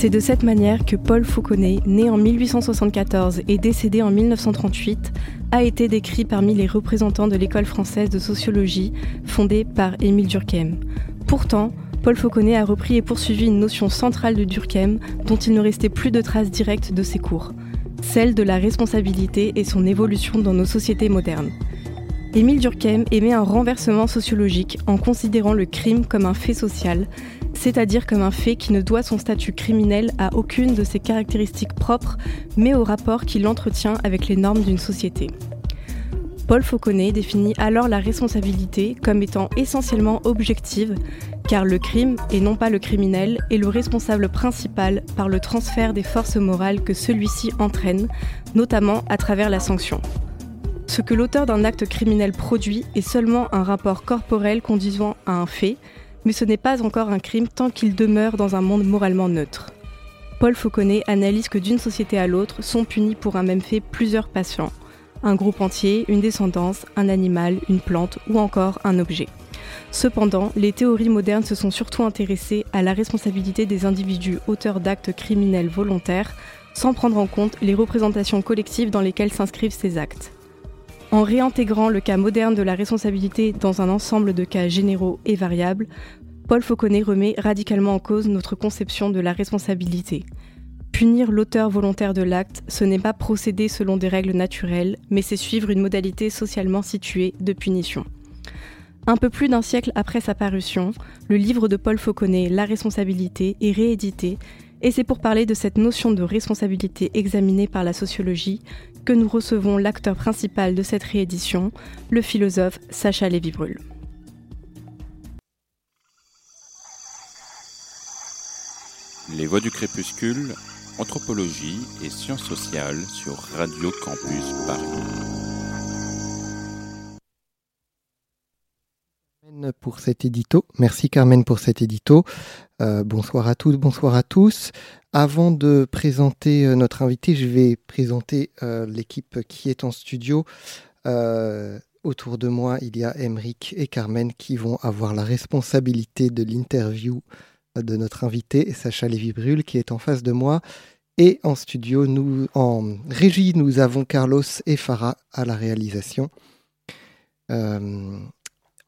C'est de cette manière que Paul Fauconnet, né en 1874 et décédé en 1938, a été décrit parmi les représentants de l'école française de sociologie fondée par Émile Durkheim. Pourtant, Paul Fauconnet a repris et poursuivi une notion centrale de Durkheim dont il ne restait plus de traces directes de ses cours, celle de la responsabilité et son évolution dans nos sociétés modernes. Émile Durkheim émet un renversement sociologique en considérant le crime comme un fait social, c'est-à-dire comme un fait qui ne doit son statut criminel à aucune de ses caractéristiques propres, mais au rapport qu'il entretient avec les normes d'une société. Paul Fauconnet définit alors la responsabilité comme étant essentiellement objective, car le crime, et non pas le criminel, est le responsable principal par le transfert des forces morales que celui-ci entraîne, notamment à travers la sanction. Ce que l'auteur d'un acte criminel produit est seulement un rapport corporel conduisant à un fait, mais ce n'est pas encore un crime tant qu'il demeure dans un monde moralement neutre. Paul Fauconnet analyse que d'une société à l'autre sont punis pour un même fait plusieurs patients, un groupe entier, une descendance, un animal, une plante ou encore un objet. Cependant, les théories modernes se sont surtout intéressées à la responsabilité des individus auteurs d'actes criminels volontaires, sans prendre en compte les représentations collectives dans lesquelles s'inscrivent ces actes. En réintégrant le cas moderne de la responsabilité dans un ensemble de cas généraux et variables, Paul Fauconnet remet radicalement en cause notre conception de la responsabilité. Punir l'auteur volontaire de l'acte, ce n'est pas procéder selon des règles naturelles, mais c'est suivre une modalité socialement située de punition. Un peu plus d'un siècle après sa parution, le livre de Paul Fauconnet, La responsabilité, est réédité, et c'est pour parler de cette notion de responsabilité examinée par la sociologie que nous recevons l'acteur principal de cette réédition, le philosophe Sacha Lévy-Bruhl. Les Voix du crépuscule, anthropologie et sciences sociales sur Radio Campus Paris. pour cet édito. Merci Carmen pour cet édito. Euh, bonsoir à tous, bonsoir à tous. Avant de présenter euh, notre invité, je vais présenter euh, l'équipe qui est en studio. autour de moi, il y a Emeric et Carmen qui vont avoir la responsabilité de l'interview de notre invité, Sacha Lévy-Brul, qui est en face de moi. Et en studio, nous, en régie, nous avons Carlos et Farah à la réalisation.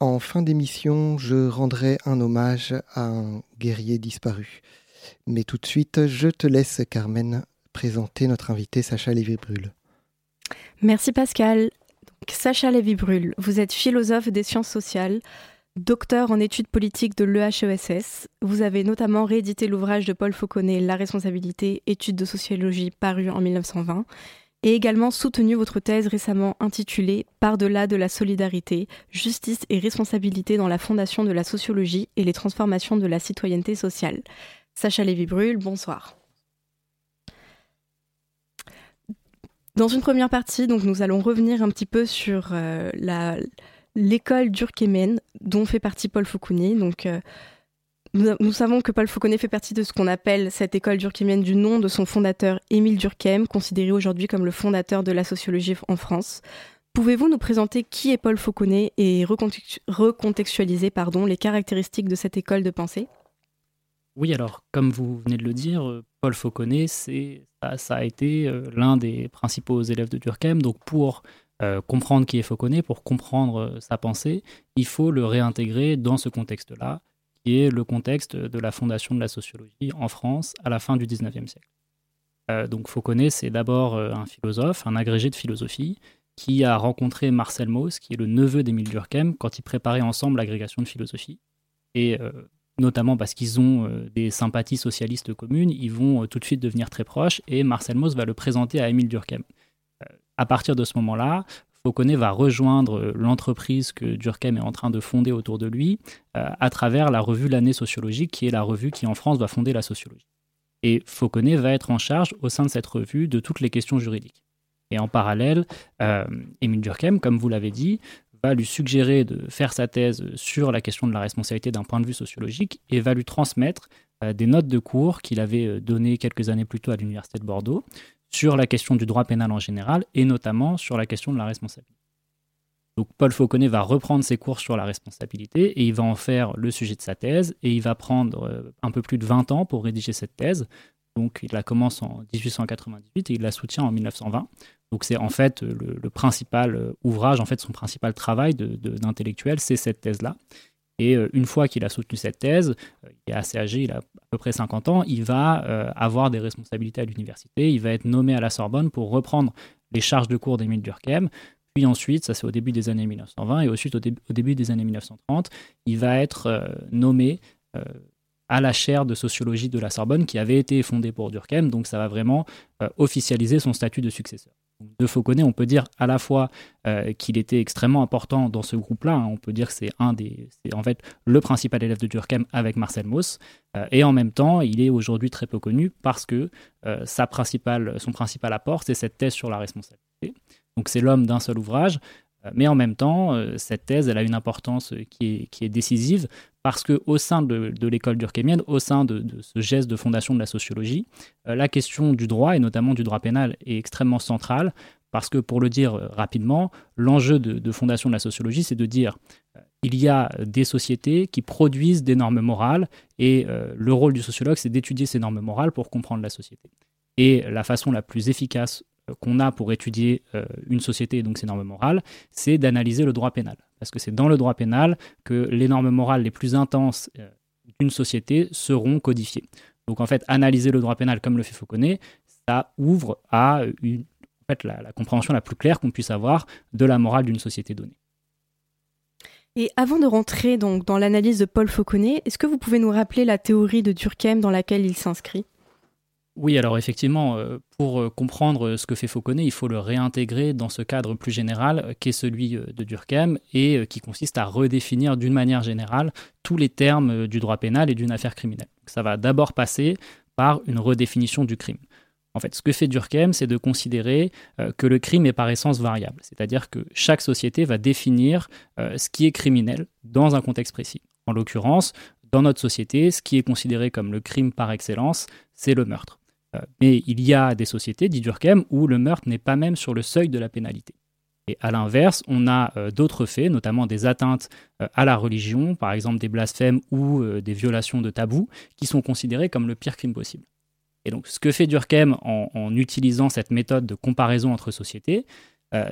En fin d'émission, je rendrai un hommage à un guerrier disparu. Mais tout de suite, je te laisse, Carmen, présenter notre invité Sacha Lévy-Brul. Merci Pascal. Sacha Lévy-Brul, vous êtes philosophe des sciences sociales, docteur en études politiques de l'EHESS. Vous avez notamment réédité l'ouvrage de Paul Fauconnet, La responsabilité, études de sociologie, paru en 1920, et également soutenu votre thèse récemment intitulée Par-delà de la solidarité, justice et responsabilité dans la fondation de la sociologie et les transformations de la citoyenneté sociale. Sacha Lévy-Brul, bonsoir. Dans une première partie, donc, nous allons revenir un petit peu sur euh, l'école durkheimienne dont fait partie Paul Fauconnet. Donc, euh, nous, savons que Paul Fauconnet fait partie de ce qu'on appelle cette école durkheimienne du nom de son fondateur Émile Durkheim, considéré aujourd'hui comme le fondateur de la sociologie en France. Pouvez-vous nous présenter qui est Paul Fauconnet et recontextualiser pardon, les caractéristiques de cette école de pensée? Oui, alors, comme vous venez de le dire, euh, Paul Fauconnet, ça, ça, a été euh, l'un des principaux élèves de Durkheim. Donc, pour euh, comprendre qui est Fauconnet, pour comprendre sa pensée, il faut le réintégrer dans ce contexte-là, qui est le contexte de la fondation de la sociologie en France à la fin du XIXe siècle. donc, Fauconnet, c'est d'abord un philosophe, un agrégé de philosophie, qui a rencontré Marcel Mauss, qui est le neveu d'Émile Durkheim, quand ils préparaient ensemble l'agrégation de philosophie. Et notamment parce qu'ils ont euh, des sympathies socialistes communes, ils vont euh, tout de suite devenir très proches et Marcel Mauss va le présenter à Émile Durkheim. Euh, à partir de ce moment-là, Fauconnet va rejoindre l'entreprise que Durkheim est en train de fonder autour de lui à travers la revue L'année sociologique, qui est la revue qui en France va fonder la sociologie. Et Fauconnet va être en charge au sein de cette revue de toutes les questions juridiques. Et en parallèle, Émile Durkheim, comme vous l'avez dit, va lui suggérer de faire sa thèse sur la question de la responsabilité d'un point de vue sociologique et va lui transmettre euh, des notes de cours qu'il avait euh, données quelques années plus tôt à l'Université de Bordeaux sur la question du droit pénal en général et notamment sur la question de la responsabilité. Donc Paul Fauconnet va reprendre ses cours sur la responsabilité et il va en faire le sujet de sa thèse et il va prendre euh, un peu plus de 20 ans pour rédiger cette thèse. Donc il la commence en 1898 et il la soutient en 1920. Donc c'est en fait le, principal euh, ouvrage, en fait son principal travail d'intellectuel, c'est cette thèse-là. Et euh, une fois qu'il a soutenu cette thèse, il est assez âgé, il a à peu près 50 ans, il va avoir des responsabilités à l'université, il va être nommé à la Sorbonne pour reprendre les charges de cours d'Émile Durkheim, puis ensuite, ça c'est au début des années 1920, et ensuite au, début des années 1930, il va être euh, nommé euh, à la chaire de sociologie de la Sorbonne qui avait été fondée pour Durkheim, donc ça va vraiment euh, officialiser son statut de successeur. De Fauconnet, on peut dire à la fois qu'il était extrêmement important dans ce groupe-là, hein. on peut dire que c'est un des, c'est en fait le principal élève de Durkheim avec Marcel Mauss, et en même temps, il est aujourd'hui très peu connu parce que sa principale, son principal apport, c'est cette thèse sur la responsabilité. Donc c'est l'homme d'un seul ouvrage. Euh, mais en même temps, euh, cette thèse, elle a une importance qui est, décisive parce qu'au sein de, l'école durkheimienne, au sein de, ce geste de fondation de la sociologie, euh, la question du droit, et notamment du droit pénal, est extrêmement centrale parce que, pour le dire rapidement, l'enjeu de, fondation de la sociologie, c'est de dire il y a des sociétés qui produisent des normes morales et le rôle du sociologue, c'est d'étudier ces normes morales pour comprendre la société. Et la façon la plus efficace qu'on a pour étudier euh, une société et donc ses normes morales, c'est d'analyser le droit pénal. Parce que c'est dans le droit pénal que les normes morales les plus intenses euh, d'une société seront codifiées. Donc en fait, analyser le droit pénal comme le fait Fauconnet, ça ouvre à une, la, la compréhension la plus claire qu'on puisse avoir de la morale d'une société donnée. Et avant de rentrer donc dans l'analyse de Paul Fauconnet, est-ce que vous pouvez nous rappeler la théorie de Durkheim dans laquelle il s'inscrit? Oui, alors effectivement, euh, pour euh, comprendre ce que fait Fauconnet, il faut le réintégrer dans ce cadre plus général euh, qui est celui de Durkheim et qui consiste à redéfinir d'une manière générale tous les termes du droit pénal et d'une affaire criminelle. Ça va d'abord passer par une redéfinition du crime. En fait, ce que fait Durkheim, c'est de considérer que le crime est par essence variable, c'est-à-dire que chaque société va définir ce qui est criminel dans un contexte précis. En l'occurrence, dans notre société, ce qui est considéré comme le crime par excellence, c'est le meurtre. Euh, mais il y a des sociétés, dit Durkheim, où le meurtre n'est pas même sur le seuil de la pénalité. Et à l'inverse, on a euh, d'autres faits, notamment des atteintes euh, à la religion, par exemple des blasphèmes ou des violations de tabous, qui sont considérés comme le pire crime possible. Et donc, ce que fait Durkheim en, utilisant cette méthode de comparaison entre sociétés,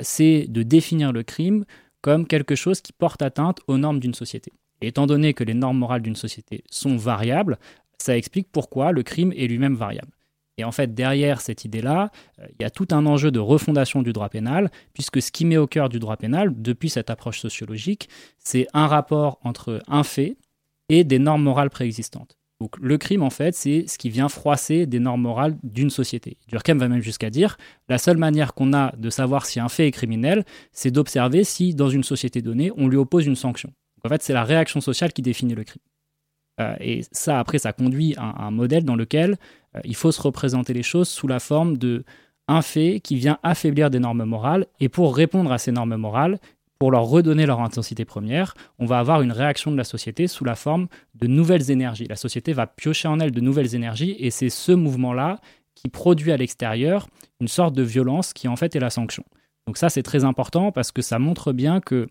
c'est de définir le crime comme quelque chose qui porte atteinte aux normes d'une société. Et étant donné que les normes morales d'une société sont variables, ça explique pourquoi le crime est lui-même variable. Et en fait, derrière cette idée-là, euh, il y a tout un enjeu de refondation du droit pénal, puisque ce qui met au cœur du droit pénal, depuis cette approche sociologique, c'est un rapport entre un fait et des normes morales préexistantes. Donc le crime, en fait, c'est ce qui vient froisser des normes morales d'une société. Durkheim va même jusqu'à dire, la seule manière qu'on a de savoir si un fait est criminel, c'est d'observer si, dans une société donnée, on lui oppose une sanction. Donc en fait, c'est la réaction sociale qui définit le crime. Euh, et ça, après, ça conduit à un modèle dans lequel il faut se représenter les choses sous la forme de un fait qui vient affaiblir des normes morales. Et pour répondre à ces normes morales, pour leur redonner leur intensité première, on va avoir une réaction de la société sous la forme de nouvelles énergies. La société va piocher en elle de nouvelles énergies et c'est ce mouvement-là qui produit à l'extérieur une sorte de violence qui en fait est la sanction. Donc ça c'est très important parce que ça montre bien que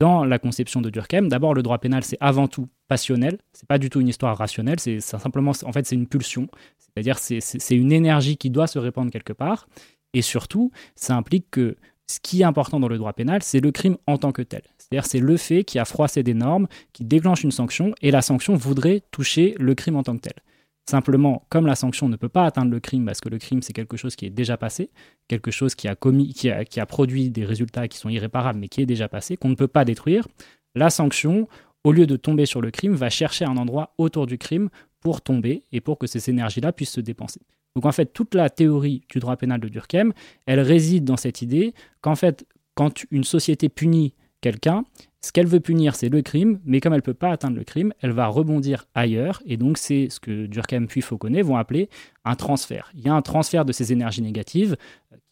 dans la conception de Durkheim, d'abord le droit pénal c'est avant tout passionnel, c'est pas du tout une histoire rationnelle, c'est simplement en fait c'est une pulsion, c'est-à-dire c'est une énergie qui doit se répandre quelque part. Et surtout ça implique que ce qui est important dans le droit pénal, c'est le crime en tant que tel. C'est-à-dire c'est le fait qui a froissé des normes, qui déclenche une sanction et la sanction voudrait toucher le crime en tant que tel. Simplement, comme la sanction ne peut pas atteindre le crime, parce que le crime c'est quelque chose qui est déjà passé, quelque chose qui a, commis, qui a, produit des résultats qui sont irréparables, mais qui est déjà passé, qu'on ne peut pas détruire, la sanction, au lieu de tomber sur le crime, va chercher un endroit autour du crime pour tomber et pour que ces énergies-là puissent se dépenser. Donc en fait, toute la théorie du droit pénal de Durkheim, elle réside dans cette idée qu'en fait, quand une société punit quelqu'un, ce qu'elle veut punir, c'est le crime, mais comme elle ne peut pas atteindre le crime, elle va rebondir ailleurs. Et donc, c'est ce que Durkheim puis Fauconnet vont appeler un transfert. Il y a un transfert de ces énergies négatives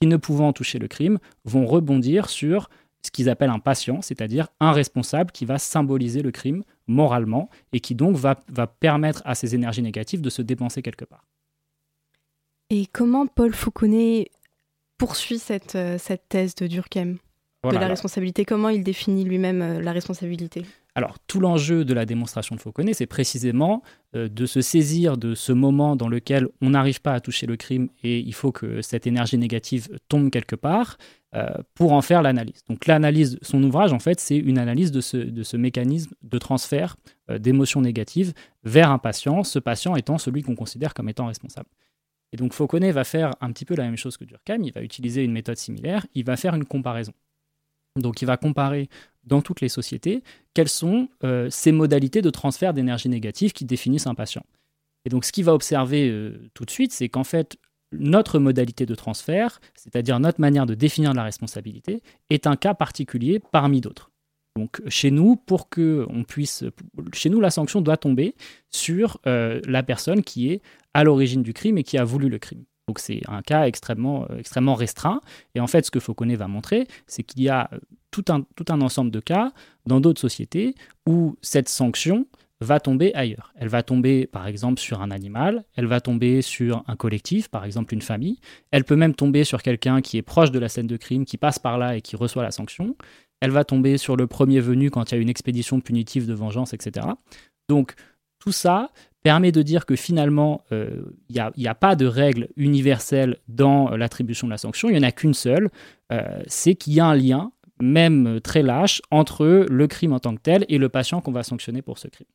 qui, ne pouvant toucher le crime, vont rebondir sur ce qu'ils appellent un patient, c'est-à-dire un responsable qui va symboliser le crime moralement et qui donc va, va permettre à ces énergies négatives de se dépenser quelque part. Et comment Paul Fauconnet poursuit cette, euh, cette thèse de Durkheim? De la responsabilité. Comment il définit lui-même la responsabilité? Alors, tout l'enjeu de la démonstration de Fauconnet, c'est précisément euh, de se saisir de ce moment dans lequel on n'arrive pas à toucher le crime et il faut que cette énergie négative tombe quelque part euh, pour en faire l'analyse. Donc, l'analyse, son ouvrage, en fait, c'est une analyse de ce, mécanisme de transfert euh, d'émotions négatives vers un patient, ce patient étant celui qu'on considère comme étant responsable. Et donc, Fauconnet va faire un petit peu la même chose que Durkheim, il va utiliser une méthode similaire, il va faire une comparaison. Donc il va comparer dans toutes les sociétés quelles sont euh, ces modalités de transfert d'énergie négative qui définissent un patient. Et donc ce qu'il va observer euh, tout de suite, c'est qu'en fait, notre modalité de transfert, c'est-à-dire notre manière de définir la responsabilité, est un cas particulier parmi d'autres. Donc chez nous, pour que on puisse, chez nous, la sanction doit tomber sur euh, la personne qui est à l'origine du crime et qui a voulu le crime. Donc c'est un cas extrêmement, euh, extrêmement restreint. Et en fait, ce que Fauconnet va montrer, c'est qu'il y a euh, tout un, tout un ensemble de cas dans d'autres sociétés où cette sanction va tomber ailleurs. Elle va tomber par exemple sur un animal, elle va tomber sur un collectif, par exemple une famille, elle peut même tomber sur quelqu'un qui est proche de la scène de crime, qui passe par là et qui reçoit la sanction, elle va tomber sur le premier venu quand il y a une expédition punitive de vengeance, etc. Donc tout ça permet de dire que finalement, il euh, n'y a, pas de règle universelle dans l'attribution de la sanction, il n'y en a qu'une seule, euh, c'est qu'il y a un lien, même très lâche, entre le crime en tant que tel et le patient qu'on va sanctionner pour ce crime.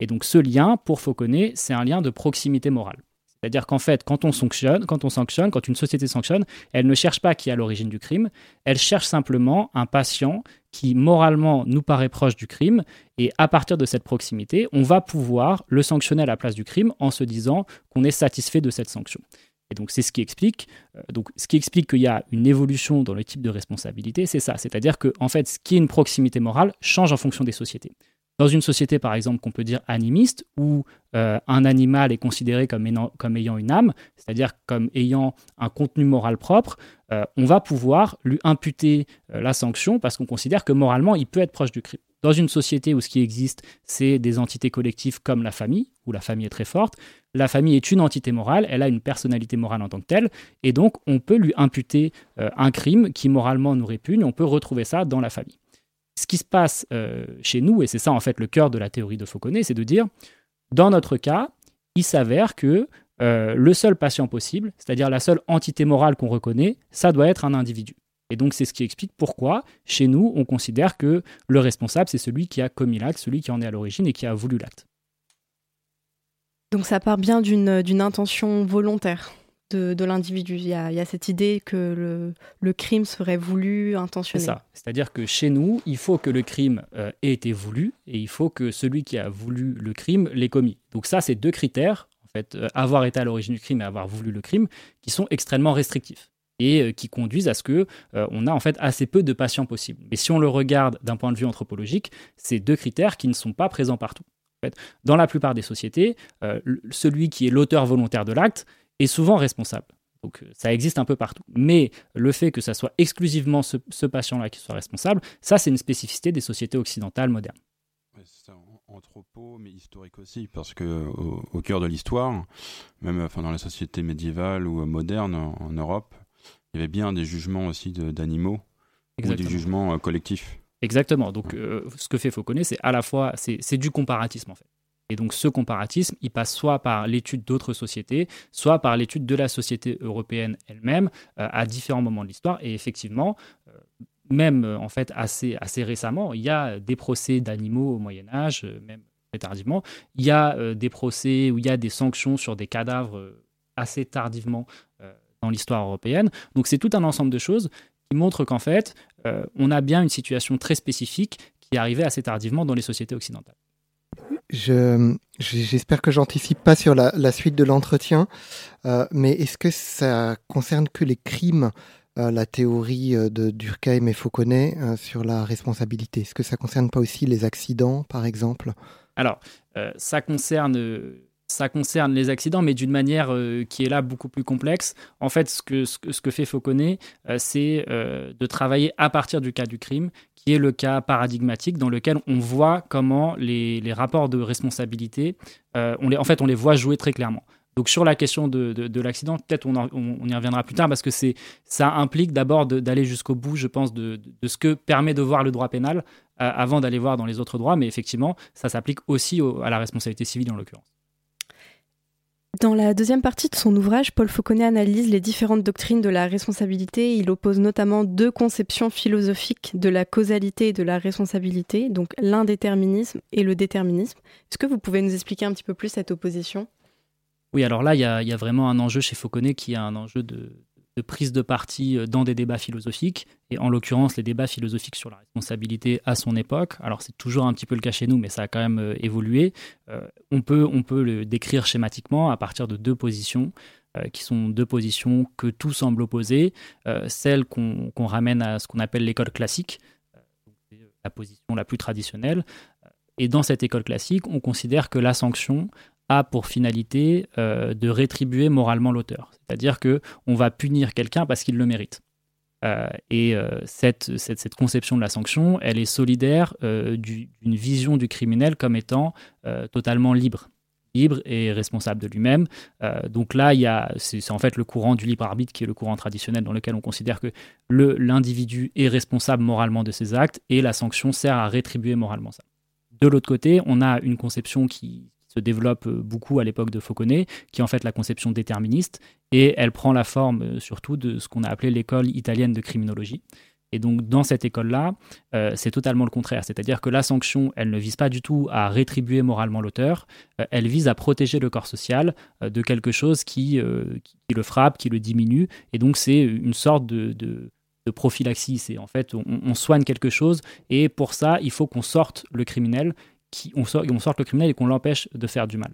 Et donc ce lien, pour Fauconnet, c'est un lien de proximité morale. C'est-à-dire qu'en fait, quand on sanctionne, quand on sanctionne, quand une société sanctionne, elle ne cherche pas qui est à l'origine du crime, elle cherche simplement un patient qui moralement nous paraît proche du crime, et à partir de cette proximité, on va pouvoir le sanctionner à la place du crime en se disant qu'on est satisfait de cette sanction. Et donc c'est ce qui explique, euh, donc ce qui explique qu'il y a une évolution dans le type de responsabilité, c'est ça, c'est-à-dire que en fait, ce qui est une proximité morale change en fonction des sociétés. Dans une société, par exemple, qu'on peut dire animiste, où euh, un animal est considéré comme, ayant une âme, c'est-à-dire comme ayant un contenu moral propre, euh, on va pouvoir lui imputer euh, la sanction parce qu'on considère que moralement, il peut être proche du crime. Dans une société où ce qui existe, c'est des entités collectives comme la famille, où la famille est très forte, la famille est une entité morale, elle a une personnalité morale en tant que telle, et donc on peut lui imputer un crime qui moralement nous répugne, on peut retrouver ça dans la famille ce qui se passe euh, chez nous, et c'est ça en fait le cœur de la théorie de Fauconnet, c'est de dire, dans notre cas, il s'avère que euh, le seul patient possible, c'est-à-dire la seule entité morale qu'on reconnaît, ça doit être un individu. Et donc c'est ce qui explique pourquoi, chez nous, on considère que le responsable, c'est celui qui a commis l'acte, celui qui en est à l'origine et qui a voulu l'acte. Donc ça part bien d'une intention volontaire de, l'individu. Il, y, a, cette idée que le, crime serait voulu, intentionné. C'est ça. C'est-à-dire que chez nous, il faut que le crime euh, ait été voulu et il faut que celui qui a voulu le crime l'ait commis. Donc ça, c'est deux critères, en fait, euh, avoir été à l'origine du crime et avoir voulu le crime, qui sont extrêmement restrictifs et euh, qui conduisent à ce que on a en fait assez peu de patients possibles. Mais si on le regarde d'un point de vue anthropologique, c'est deux critères qui ne sont pas présents partout. En fait, dans la plupart des sociétés, celui qui est l'auteur volontaire de l'acte, est souvent responsable. Donc euh, ça existe un peu partout. Mais le fait que ça soit exclusivement ce, patient-là qui soit responsable, ça c'est une spécificité des sociétés occidentales modernes. c'est anthropo, mais historique aussi, parce que au, cœur de l'histoire, même enfin, dans la société médiévale ou moderne en, Europe, il y avait bien des jugements aussi d'animaux ou des jugements euh, collectifs. Exactement. Donc, euh, ce que fait Fauconnet, c'est à la fois, c'est du comparatisme en fait. Et donc ce comparatisme, il passe soit par l'étude d'autres sociétés, soit par l'étude de la société européenne elle-même euh, à différents moments de l'histoire. Et effectivement, euh, même euh, en fait assez, récemment, il y a des procès d'animaux au Moyen Âge, même très tardivement. Il y a des procès où il y a des sanctions sur des cadavres assez tardivement dans l'histoire européenne. Donc c'est tout un ensemble de choses qui montrent qu'en fait, on a bien une situation très spécifique qui est arrivée assez tardivement dans les sociétés occidentales. J'espère que j'anticipe pas sur la, suite de l'entretien, euh, mais est-ce que ça concerne que les crimes, euh, la théorie euh, de Durkheim et Fauconnet sur la responsabilité? Est-ce que ça concerne pas aussi les accidents, par exemple? Alors, ça concerne ça concerne les accidents, mais d'une manière qui est là beaucoup plus complexe. En fait, ce que, ce fait Fauconnet, c'est de travailler à partir du cas du crime qui est le cas paradigmatique dans lequel on voit comment les, rapports de responsabilité, euh, on les, en fait, on les voit jouer très clairement. Donc sur la question de, l'accident, peut-être on, y reviendra plus tard parce que c'est ça implique d'abord d'aller jusqu'au bout, je pense, de, ce que permet de voir le droit pénal euh, avant d'aller voir dans les autres droits. Mais effectivement, ça s'applique aussi à la responsabilité civile en l'occurrence. Dans la deuxième partie de son ouvrage, Paul Fauconnet analyse les différentes doctrines de la responsabilité. Il oppose notamment deux conceptions philosophiques de la causalité et de la responsabilité, donc l'indéterminisme et le déterminisme. Est-ce que vous pouvez nous expliquer un petit peu plus cette opposition? Oui, alors là, il y, a vraiment un enjeu chez Fauconnet qui est un enjeu de, de prise de parti euh, dans des débats philosophiques, et en l'occurrence les débats philosophiques sur la responsabilité à son époque. Alors c'est toujours un petit peu le cas chez nous, mais ça a quand même euh, évolué. Euh, on, peut, on peut le décrire schématiquement à partir de deux positions. qui sont deux positions que tout semble opposer. celle qu'on ramène à ce qu'on appelle l'école classique, la position la plus traditionnelle. Et dans cette école classique, on considère que la sanction a pour finalité euh, de rétribuer moralement l'auteur. C'est-à-dire que on va punir quelqu'un parce qu'il le mérite. Euh, et euh, cette, cette, conception de la sanction, elle est solidaire d'une vision du criminel comme étant totalement libre libre et responsable de lui-même. donc là, c'est, en fait le courant du libre arbitre qui est le courant traditionnel dans lequel on considère que l'individu est responsable moralement de ses actes et la sanction sert à rétribuer moralement ça. De l'autre côté, on a une conception qui, se développe euh, beaucoup à l'époque de Fauconnet, qui est en fait la conception déterministe, et elle prend la forme euh, surtout de ce qu'on a appelé l'école italienne de criminologie. Et donc dans cette école-là, euh, c'est totalement le contraire. C'est-à-dire que la sanction, elle ne vise pas du tout à rétribuer moralement l'auteur, elle vise à protéger le corps social de quelque chose qui, qui, le frappe, qui le diminue. Et donc c'est une sorte de, de, prophylaxie. C'est en fait, on, on, soigne quelque chose et pour ça, il faut qu'on sorte le criminel on, sort, le criminel et qu'on l'empêche de faire du mal.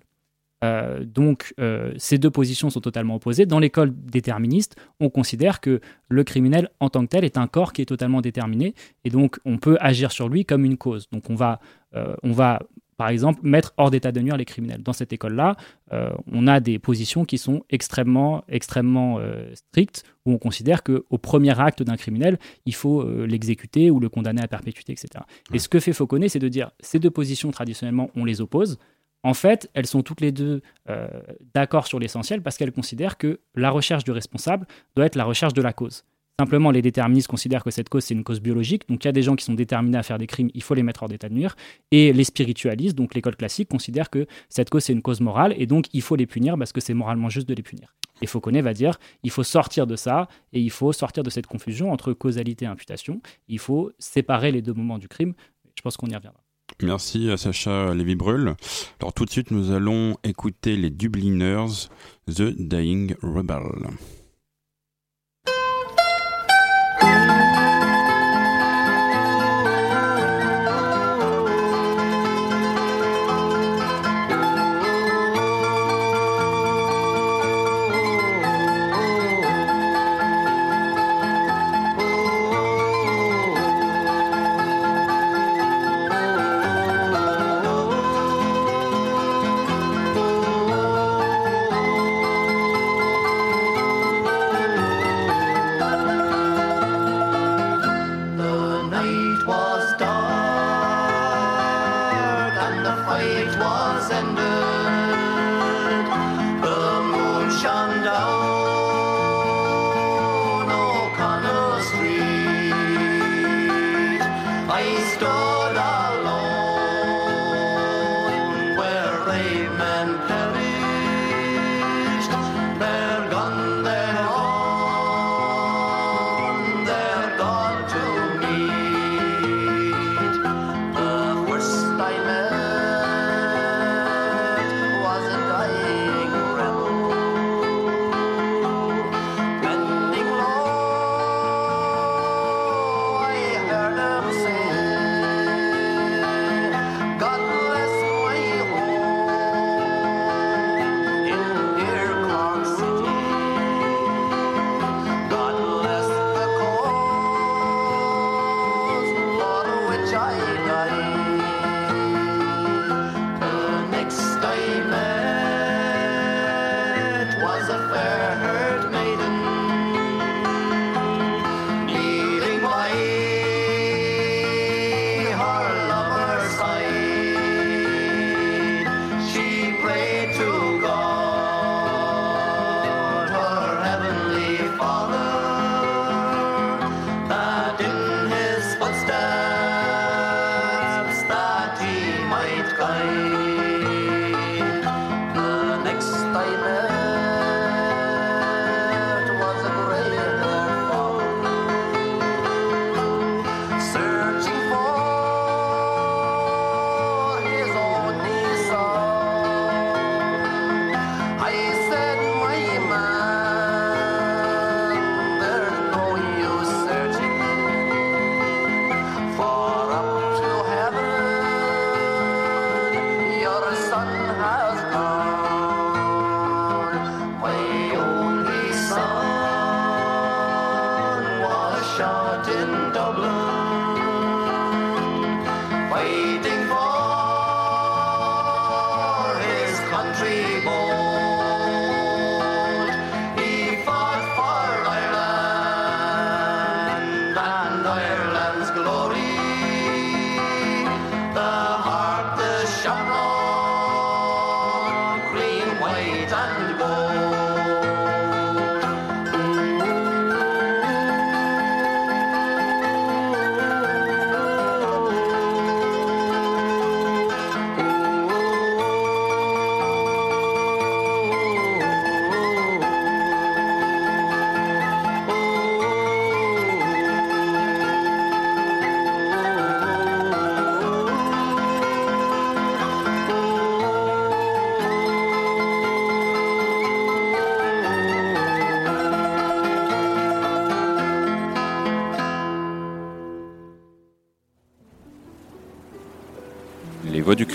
Euh, donc euh, ces deux positions sont totalement opposées. Dans l'école déterministe, on considère que le criminel en tant que tel est un corps qui est totalement déterminé et donc on peut agir sur lui comme une cause. Donc on va, euh, on va par exemple, mettre hors d'état de nuire les criminels. Dans cette école-là, euh, on a des positions qui sont extrêmement, extrêmement euh, strictes, où on considère qu'au premier acte d'un criminel, il faut euh, l'exécuter ou le condamner à perpétuité, etc. Et ce que fait Fauconnet, c'est de dire ces deux positions, traditionnellement, on les oppose. En fait, elles sont toutes les deux d'accord sur l'essentiel parce qu'elles considèrent que la recherche du responsable doit être la recherche de la cause. Simplement, les déterministes considèrent que cette cause, c'est une cause biologique. Donc, il y a des gens qui sont déterminés à faire des crimes, il faut les mettre hors d'état de nuire. Et les spiritualistes, donc l'école classique, considèrent que cette cause, c'est une cause morale. Et donc, il faut les punir parce que c'est moralement juste de les punir. Et Fauconnet va dire il faut sortir de ça et il faut sortir de cette confusion entre causalité et imputation. Il faut séparer les deux moments du crime. Je pense qu'on y reviendra. Merci à Sacha Lévy-Brul. Alors tout de suite, nous allons écouter les Dubliners, The Dying Rebel.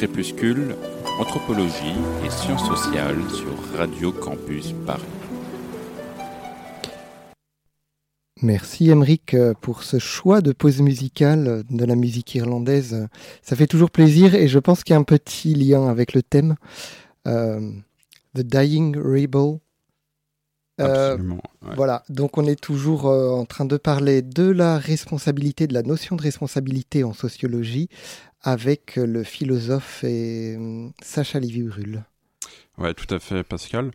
Crépuscule, anthropologie et sciences sociales sur Radio Campus Paris. Merci Emeric pour ce choix de pause musicale de la musique irlandaise. Ça fait toujours plaisir et je pense qu'il y a un petit lien avec le thème. Euh, The Dying Rebel. Euh, voilà, donc on est toujours euh, en train de parler de la responsabilité, de la notion de responsabilité en sociologie avec le philosophe hum, Sacha Lévy-Bruhl. Ouais, tout à fait, Pascal.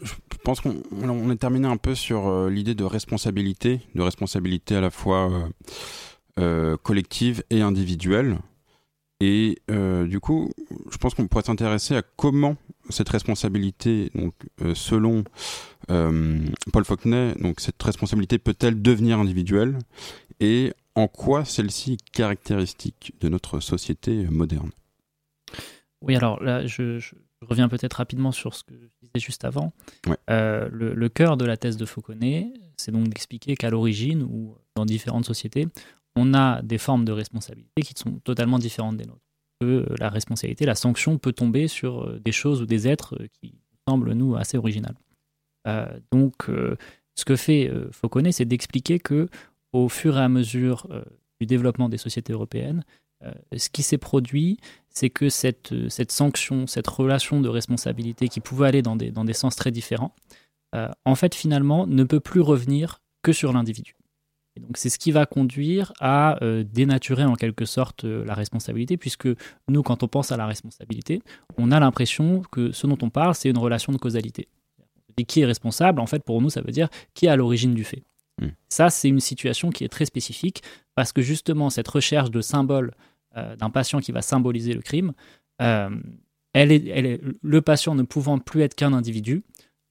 Je pense qu'on est terminé un peu sur euh, l'idée de responsabilité, de responsabilité à la fois euh, euh, collective et individuelle. Et du coup, je pense qu'on pourrait s'intéresser à comment cette responsabilité, donc selon Paul Faulkner, donc cette responsabilité peut-elle devenir individuelle et en quoi celle-ci est caractéristique de notre société moderne? Oui, alors là, je, reviens peut-être rapidement sur ce que je disais juste avant. Euh, le, cœur de la thèse de Fauconnet, c'est donc d'expliquer qu'à l'origine, ou dans différentes sociétés, on a des formes de responsabilité qui sont totalement différentes des nôtres. Que euh, la responsabilité, la sanction peut tomber sur euh, des choses ou des êtres qui semblent, nous, assez originales. donc, ce que fait Fauconnet, c'est d'expliquer que au fur et à mesure euh, du développement des sociétés européennes, euh, ce qui s'est produit, c'est que cette, euh, cette sanction, cette relation de responsabilité qui pouvait aller dans des, dans des sens très différents, en fait, finalement, ne peut plus revenir que sur l'individu. Et donc, c'est ce qui va conduire à dénaturer en quelque sorte la responsabilité, puisque nous, quand on pense à la responsabilité, on a l'impression que ce dont on parle, c'est une relation de causalité. Et qui est responsable, en fait, pour nous, ça veut dire qui est à l'origine du fait. Hmm. Ça, c'est une situation qui est très spécifique parce que justement, cette recherche de symbole euh, d'un patient qui va symboliser le crime, euh, elle est, le patient ne pouvant plus être qu'un individu,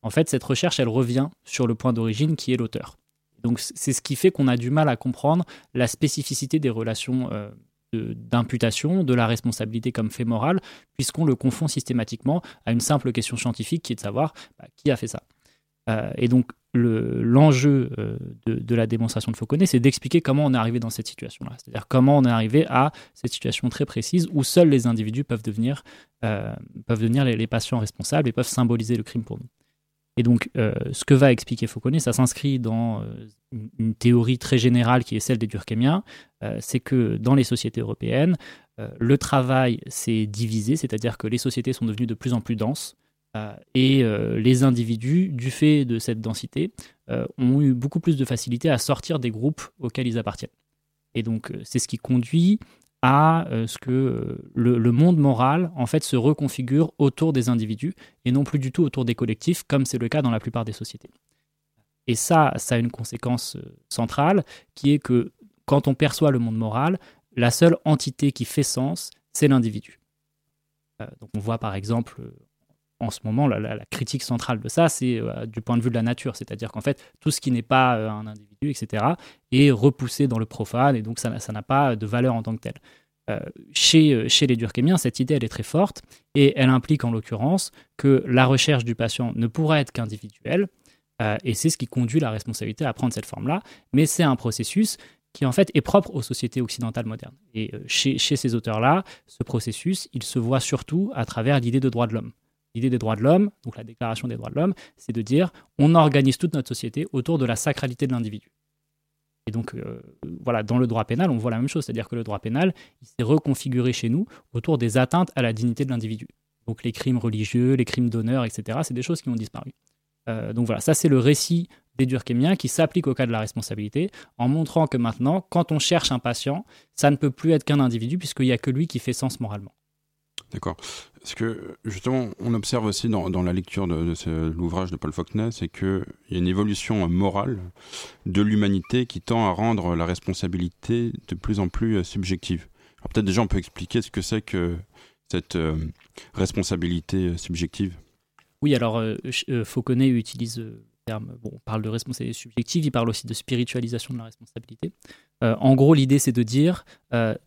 en fait, cette recherche, elle revient sur le point d'origine qui est l'auteur. Donc, c'est ce qui fait qu'on a du mal à comprendre la spécificité des relations euh, d'imputation, de, la responsabilité comme fait moral, puisqu'on le confond systématiquement à une simple question scientifique qui est de savoir bah, qui a fait ça. Et donc, l'enjeu euh, de, la démonstration de Fauconnet, c'est d'expliquer comment on est arrivé dans cette situation-là. C'est-à-dire comment on est arrivé à cette situation très précise où seuls les individus peuvent devenir, euh, peuvent devenir les, patients responsables et peuvent symboliser le crime pour nous. Et donc, euh, ce que va expliquer Fauconnet, ça s'inscrit dans une, théorie très générale qui est celle des Durkheimiens, c'est que dans les sociétés européennes, le travail s'est divisé, c'est-à-dire que les sociétés sont devenues de plus en plus denses, euh, et euh, les individus, du fait de cette densité, euh, ont eu beaucoup plus de facilité à sortir des groupes auxquels ils appartiennent. Et donc, c'est ce qui conduit à ce que le, monde moral, en fait, se reconfigure autour des individus et non plus du tout autour des collectifs, comme c'est le cas dans la plupart des sociétés. Et ça, ça a une conséquence centrale, qui est que quand on perçoit le monde moral, la seule entité qui fait sens, c'est l'individu. donc on voit par exemple en ce moment, la, critique centrale de ça, c'est du point de vue de la nature, c'est-à-dire qu'en fait, tout ce qui n'est pas un individu, etc., est repoussé dans le profane, et donc ça n'a pas de valeur en tant que tel. chez, chez les Durkheimiens, cette idée, elle est très forte, et elle implique en l'occurrence que la recherche du patient ne pourra être qu'individuelle, euh, et c'est ce qui conduit la responsabilité à prendre cette forme-là. Mais c'est un processus qui en fait est propre aux sociétés occidentales modernes. Et euh, chez, ces auteurs-là, ce processus, il se voit surtout à travers l'idée de droit de l'homme. L'idée des droits de l'homme, donc la déclaration des droits de l'homme, c'est de dire on organise toute notre société autour de la sacralité de l'individu. Et donc, euh, voilà, dans le droit pénal, on voit la même chose, c'est-à-dire que le droit pénal, s'est reconfiguré chez nous autour des atteintes à la dignité de l'individu. Donc les crimes religieux, les crimes d'honneur, etc., c'est des choses qui ont disparu. Euh, donc voilà, ça c'est le récit des Durkheimiens qui s'applique au cas de la responsabilité, en montrant que maintenant, quand on cherche un patient, ça ne peut plus être qu'un individu, puisqu'il n'y a que lui qui fait sens moralement. D'accord. Parce que justement, on observe aussi dans, la lecture de, l'ouvrage de Paul Faulkner, c'est qu'il y a une évolution morale de l'humanité qui tend à rendre la responsabilité de plus en plus subjective. Alors peut-être déjà on peut expliquer ce que c'est que cette euh, responsabilité subjective. Oui, alors euh, euh, Fauconnet utilise euh, on parle de responsabilité subjective, il parle aussi de spiritualisation de la responsabilité. en gros, l'idée, c'est de dire,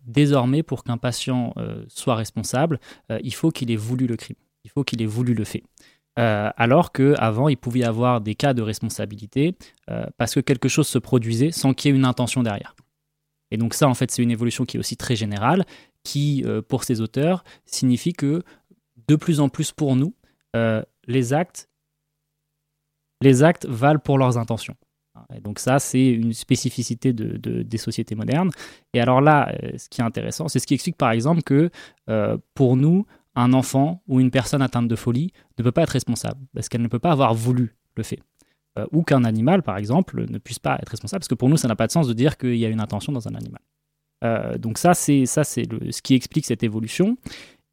désormais, pour qu'un patient soit responsable, il faut qu'il ait voulu le crime, il faut qu'il ait voulu le fait. alors qu'avant, il pouvait y avoir des cas de responsabilité parce que quelque chose se produisait sans qu'il y ait une intention derrière. Et donc ça, en fait, c'est une évolution qui est aussi très générale, qui, pour ces auteurs, signifie que de plus en plus pour nous, les actes, les actes valent pour leurs intentions. Et donc ça, c'est une spécificité de, des sociétés modernes. Et alors là, euh, ce qui est intéressant, c'est ce qui explique par exemple que euh, pour nous, un enfant ou une personne atteinte de folie ne peut pas être responsable, parce qu'elle ne peut pas avoir voulu le fait. Euh, ou qu'un animal, par exemple, ne puisse pas être responsable, parce que pour nous, ça n'a pas de sens de dire qu'il y a une intention dans un animal. donc ça, c'est ça, c'est ce qui explique cette évolution.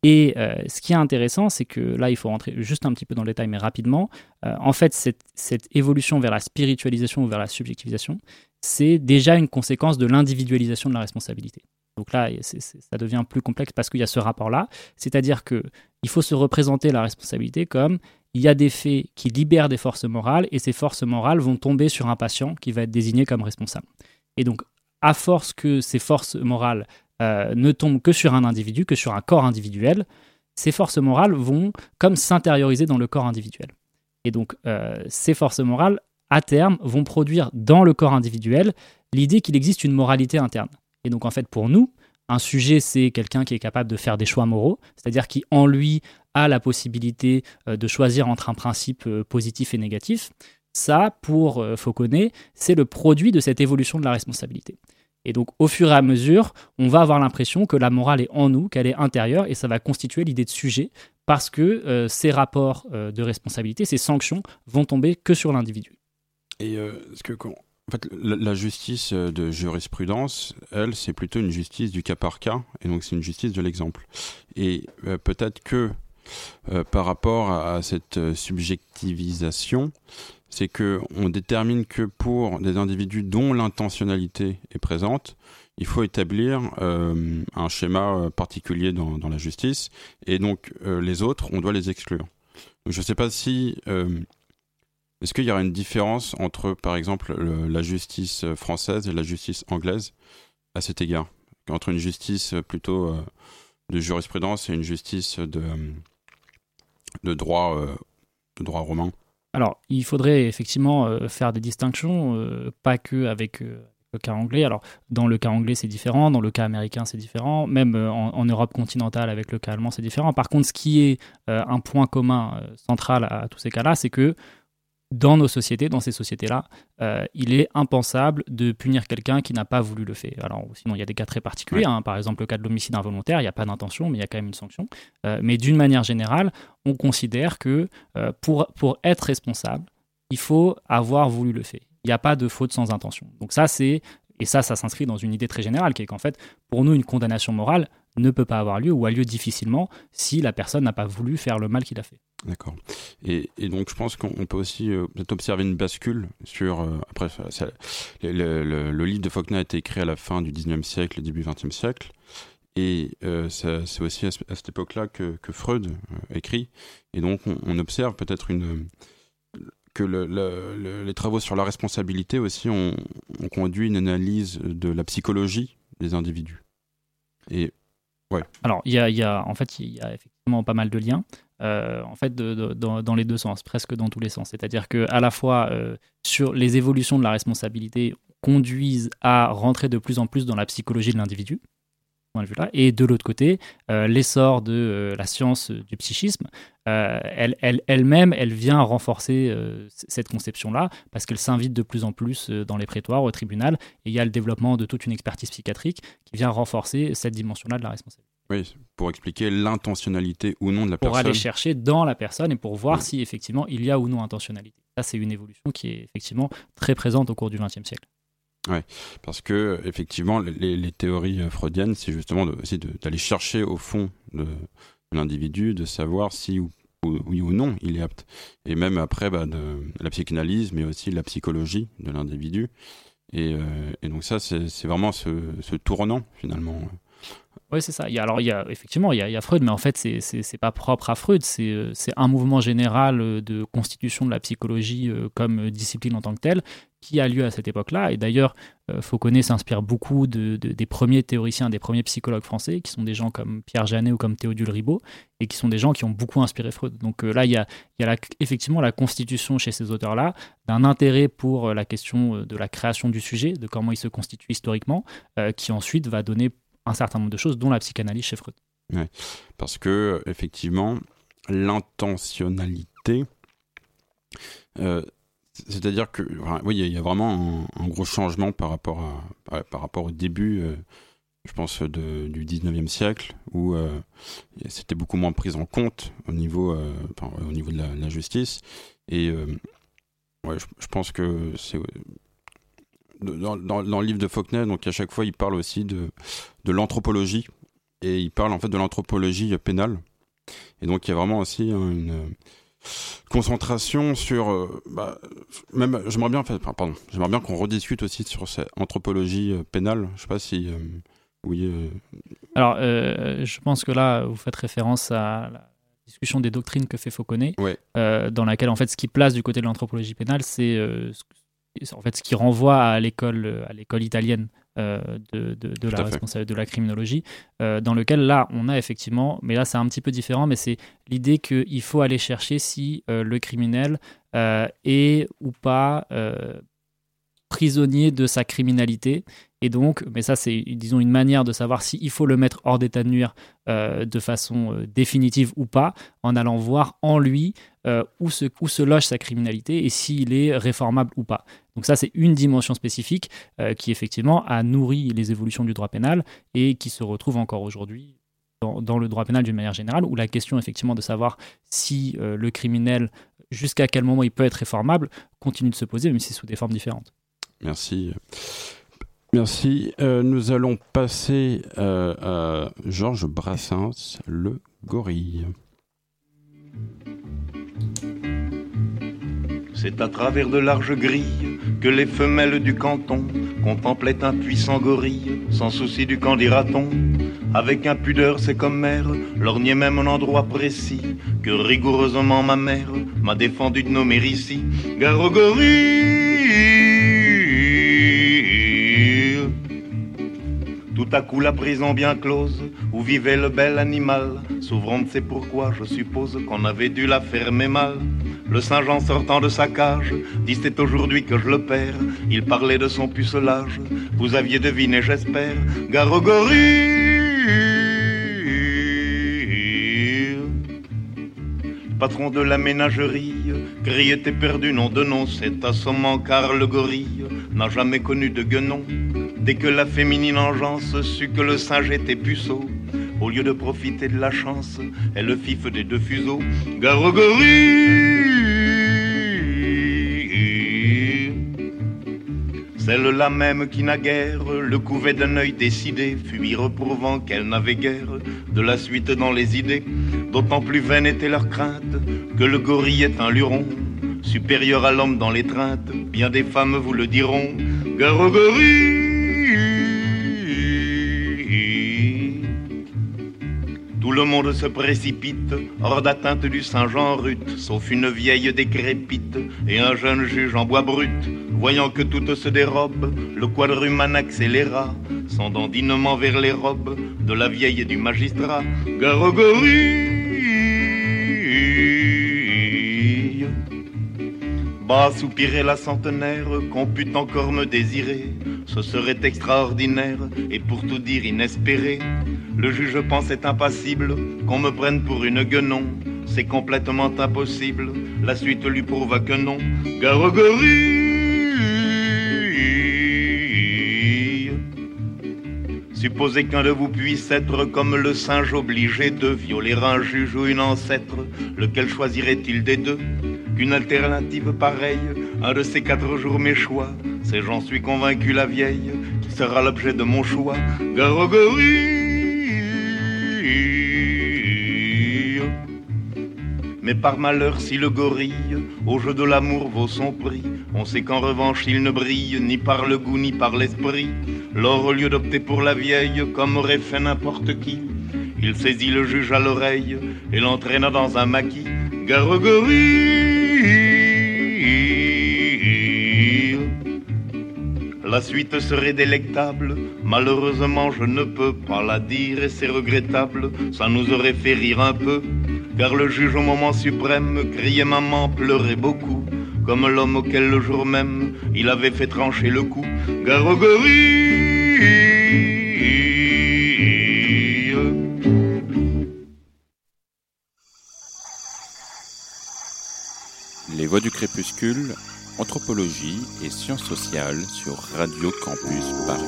Et euh, ce qui est intéressant, c'est que là, il faut rentrer juste un petit peu dans le détail, mais rapidement. Euh, en fait, cette, cette, évolution vers la spiritualisation ou vers la subjectivisation, c'est déjà une conséquence de l'individualisation de la responsabilité. Donc là, ça devient plus complexe parce qu'il y a ce rapport-là. C'est-à-dire qu'il faut se représenter la responsabilité comme il y a des faits qui libèrent des forces morales et ces forces morales vont tomber sur un patient qui va être désigné comme responsable. Et donc, à force que ces forces morales euh, ne tombent que sur un individu, que sur un corps individuel, ces forces morales vont comme s'intérioriser dans le corps individuel. Et donc euh, ces forces morales, à terme, vont produire dans le corps individuel l'idée qu'il existe une moralité interne. Et donc en fait pour nous, un sujet, c'est quelqu'un qui est capable de faire des choix moraux, c'est-à-dire qui en lui a la possibilité euh, de choisir entre un principe positif et négatif. Ça, pour Fauconnet, c'est le produit de cette évolution de la responsabilité. Et donc, au fur et à mesure, on va avoir l'impression que la morale est en nous, qu'elle est intérieure, et ça va constituer l'idée de sujet, parce que euh, ces rapports euh, de responsabilité, ces sanctions, vont tomber que sur l'individu. Et euh, ce que, en fait, la, justice de jurisprudence, elle, c'est plutôt une justice du cas par cas, et donc c'est une justice de l'exemple. Et peut-être que par rapport à cette subjectivisation, c'est que on détermine que pour des individus dont l'intentionnalité est présente, il faut établir euh, un schéma euh, particulier dans, la justice, et donc euh, les autres, on doit les exclure. je ne sais pas si est-ce qu'il y aura une différence entre, par exemple, la justice française et la justice anglaise à cet égard, entre une justice plutôt de jurisprudence et une justice de, de droit, de droit romain? Alors, il faudrait effectivement euh, faire des distinctions, euh, pas que avec euh, le cas anglais. Alors, dans le cas anglais, c'est différent, dans le cas américain, c'est différent, même en, Europe continentale, avec le cas allemand, c'est différent. Par contre, ce qui est un point commun central à tous ces cas-là, c'est que dans nos sociétés, dans ces sociétés-là, euh, il est impensable de punir quelqu'un qui n'a pas voulu le faire. Alors, sinon, il y a des cas très particuliers. Hein. Par exemple, le cas de l'homicide involontaire, il n'y a pas d'intention, mais il y a quand même une sanction. Euh, mais d'une manière générale, on considère que euh, pour, pour être responsable, il faut avoir voulu le faire. Il n'y a pas de faute sans intention. Donc ça, c'est et ça, ça s'inscrit dans une idée très générale qui est qu'en fait, pour nous, une condamnation morale ne peut pas avoir lieu ou a lieu difficilement si la personne n'a pas voulu faire le mal qu'il a fait. D'accord. Et, donc je pense qu'on peut aussi euh, peut-être observer une bascule sur... Euh, après, le, livre de Faulkner a été écrit à la fin du 19e siècle, début 20e siècle. Et c'est aussi à, cette époque-là que, Freud écrit. Et donc, on, observe peut-être une que les travaux sur la responsabilité aussi ont, conduit une analyse de la psychologie des individus. Et ouais. Alors, il y a, en fait, il y a effectivement pas mal de liens. Euh, en fait, de, dans, les deux sens, presque dans tous les sens. C'est-à-dire que à la fois euh, sur les évolutions de la responsabilité conduisent à rentrer de plus en plus dans la psychologie de l'individu. Et de l'autre côté, euh, l'essor de la science du psychisme, elle, elle-même, elle, vient renforcer cette conception-là parce qu'elle s'invite de plus en plus dans les prétoires, au tribunal, et il y a le développement de toute une expertise psychiatrique qui vient renforcer cette dimension-là de la responsabilité. Oui, pour expliquer l'intentionnalité ou non de la personne. Pour aller chercher dans la personne et pour voir si effectivement il y a ou non intentionnalité. Ça, c'est une évolution qui est effectivement très présente au cours du XXe siècle. Oui, parce que effectivement, les, théories euh, freudiennes, c'est justement aussi d'aller chercher au fond de, l'individu, de savoir si ou, oui ou non il est apte. Et même après, bah, de, la psychanalyse, mais aussi la psychologie de l'individu. Et, euh, donc ça, c'est vraiment ce, ce, tournant finalement oui, c'est ça. Alors, il y a, effectivement, il y a, Freud, mais en fait, c'est n'est pas propre à Freud. C'est un mouvement général euh, de constitution de la psychologie euh, comme discipline en tant que telle qui a lieu à cette époque-là. Et d'ailleurs, euh, Fauconnet s'inspire beaucoup de, des premiers théoriciens, des premiers psychologues français, qui sont des gens comme Pierre Janet ou comme Théodule Ribot, et qui sont des gens qui ont beaucoup inspiré Freud. Donc là, il y a, il y a effectivement la constitution chez ces auteurs-là d'un intérêt pour la question de la création du sujet, de comment il se constitue historiquement, qui ensuite va donner un certain nombre de choses, dont la psychanalyse chez Freud. parce que effectivement, l'intentionnalité, euh, c'est-à-dire que, oui, il y, a vraiment un, gros changement par rapport, par rapport au début, euh, je pense, du 19e siècle, où euh, c'était beaucoup moins pris en compte au niveau, au niveau de la, justice. Et ouais, je, pense que c'est dans, le livre de Faulkner, donc à chaque fois, il parle aussi de, de l'anthropologie et il parle en fait de l'anthropologie pénale. Et donc il y a vraiment aussi une concentration sur, euh, bah, même j'aimerais bien, pardon, j'aimerais bien qu'on rediscute aussi sur cette anthropologie euh, pénale. Je sais pas si euh, oui. Alors, je pense que là, vous faites référence à la discussion des doctrines que fait Fauconnet, dans laquelle en fait ce qui place du côté de l'anthropologie pénale, c'est en fait ce qui renvoie à l'école à l'école italienne euh, de, de, la responsabilité de la criminologie, euh, dans lequel là on a effectivement, mais là c'est un petit peu différent, mais c'est l'idée qu'il faut aller chercher si euh, le criminel est ou pas prisonnier de sa criminalité. Et donc, mais ça c'est disons une manière de savoir s'il faut le mettre hors d'état de nuire de façon définitive ou pas, en allant voir en lui euh, où, se, où, se, loge sa criminalité et s'il est réformable ou pas. Donc ça, c'est une dimension spécifique euh, qui, effectivement, a nourri les évolutions du droit pénal et qui se retrouve encore aujourd'hui dans, le droit pénal d'une manière générale, où la question, effectivement, de savoir si euh, le criminel, jusqu'à quel moment il peut être réformable, continue de se poser, même si sous des formes différentes. Merci. Merci. nous allons passer à Georges Brassens, le gorille. C'est à travers de larges grilles que les femelles du canton contemplaient un puissant gorille, sans souci du camp dira-t-on. Avec impudeur, c'est comme mère, lorgnait même un endroit précis que rigoureusement ma mère m'a défendu de nommer ici. Gare Tout à coup la prison bien close, où vivait le bel animal, s'ouvrant c'est pourquoi je suppose qu'on avait dû la fermer mal. Le Saint-Jean sortant de sa cage, dit c'est aujourd'hui que je le perds. Il parlait de son pucelage, vous aviez deviné j'espère. Garogori Patron de la ménagerie, gris était perdu, nom de nom, c'est assommant car le gorille n'a jamais connu de guenon. Dès que la féminine engeance sut que le singe était puceau, au lieu de profiter de la chance, elle le fif des deux fuseaux. Garogori Celle-là même qui naguère le couvait d'un œil décidé, fut y reprouvant qu'elle n'avait guère de la suite dans les idées. D'autant plus vaine était leur crainte que le gorille est un luron, supérieur à l'homme dans l'étreinte. Bien des femmes vous le diront. Gare le monde se précipite, hors d'atteinte du Saint-Jean rut, sauf une vieille décrépite et un jeune juge en bois brut. Voyant que tout se dérobe, le quadruman accéléra, son vers les robes de la vieille et du magistrat. Garogorie Bas soupirait la centenaire, qu'on pût encore me désirer. Ce serait extraordinaire et pour tout dire inespéré. Le juge pensait impassible qu'on me prenne pour une guenon. C'est complètement impossible. La suite lui prouva que non. Garogorie. Supposez qu'un de vous puisse être comme le singe obligé de violer un juge ou une ancêtre. Lequel choisirait-il des deux? Qu'une alternative pareille, un de ces quatre jours mes choix, c'est j'en suis convaincu la vieille, qui sera l'objet de mon choix. Garogorie Mais par malheur, si le gorille au jeu de l'amour vaut son prix, on sait qu'en revanche il ne brille ni par le goût ni par l'esprit. Lors, au lieu d'opter pour la vieille, comme aurait fait n'importe qui, il saisit le juge à l'oreille et l'entraîna dans un maquis. Garogorie La suite serait délectable, malheureusement je ne peux pas la dire et c'est regrettable, ça nous aurait fait rire un peu, car le juge au moment suprême criait maman, pleurait beaucoup, comme l'homme auquel le jour même il avait fait trancher le cou. Garogorie Les voix du crépuscule anthropologie et sciences sociales sur Radio Campus Paris.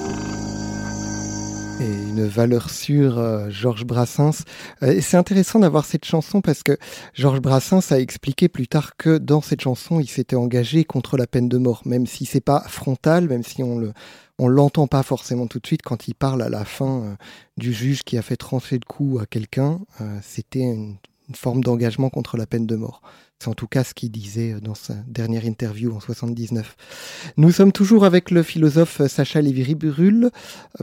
Et une valeur sûre, euh, Georges Brassens. Euh, c'est intéressant d'avoir cette chanson parce que Georges Brassens a expliqué plus tard que dans cette chanson, il s'était engagé contre la peine de mort, même si c'est pas frontal, même si on le on l'entend pas forcément tout de suite quand il parle à la fin euh, du juge qui a fait trancher le coup à quelqu'un. C'était une forme d'engagement contre la peine de mort. C'est en tout cas ce qu'il disait dans sa dernière interview en 79. Nous sommes toujours avec le philosophe Sacha Lévy-Brul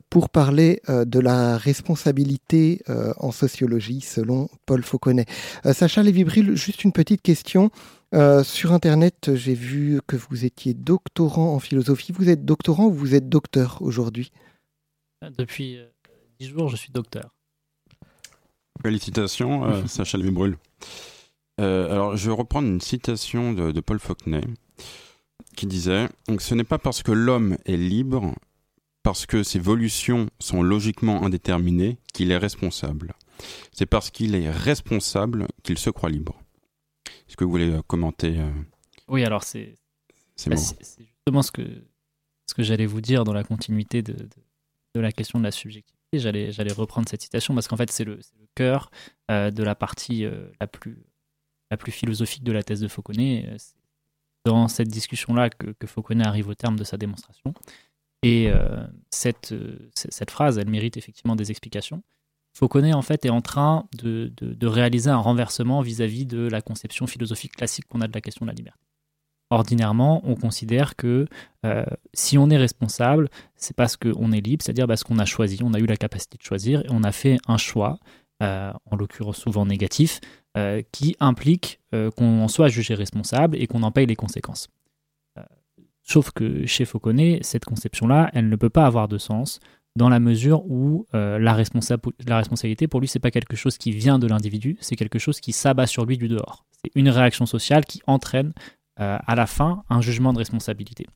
pour parler euh, de la responsabilité euh, en sociologie selon Paul Fauconnet. Euh, Sacha Lévy-Brul, juste une petite question. sur Internet, j'ai vu que vous étiez doctorant en philosophie. Vous êtes doctorant ou vous êtes docteur aujourd'hui? Depuis dix jours, je suis docteur. Félicitations, Sacha Lévy-Brul. Euh, alors, je vais reprendre une citation de, Paul Fauquenet qui disait Ce n'est pas parce que l'homme est libre, parce que ses volitions sont logiquement indéterminées, qu'il est responsable. C'est parce qu'il est responsable qu'il se croit libre. Est-ce que vous voulez euh, commenter euh, Oui, alors c'est bah, justement ce que, ce que j'allais vous dire dans la continuité de, de, la question de la subjectivité. J'allais reprendre cette citation parce qu'en fait, c'est le, le, cœur de la partie la plus la plus philosophique de la thèse de Fauconnet. Euh, c'est dans cette discussion-là que, Fauconnet arrive au terme de sa démonstration. Et euh, cette, euh, cette phrase, elle mérite effectivement des explications. Fauconnet, en fait, est en train de, de, réaliser un renversement vis-à-vis de la conception philosophique classique qu'on a de la question de la liberté. Ordinairement, on considère que si on est responsable, c'est parce qu'on est libre, c'est-à-dire parce qu'on a choisi, on a eu la capacité de choisir, et on a fait un choix, en l'occurrence souvent négatif, euh, qui implique euh, qu'on soit jugé responsable et qu'on en paye les conséquences. Euh, sauf que chez Fauconnet, cette conception-là, elle ne peut pas avoir de sens dans la mesure où la, responsabilité, pour lui, c'est pas quelque chose qui vient de l'individu, c'est quelque chose qui s'abat sur lui du dehors. C'est une réaction sociale qui entraîne à la fin un jugement de responsabilité.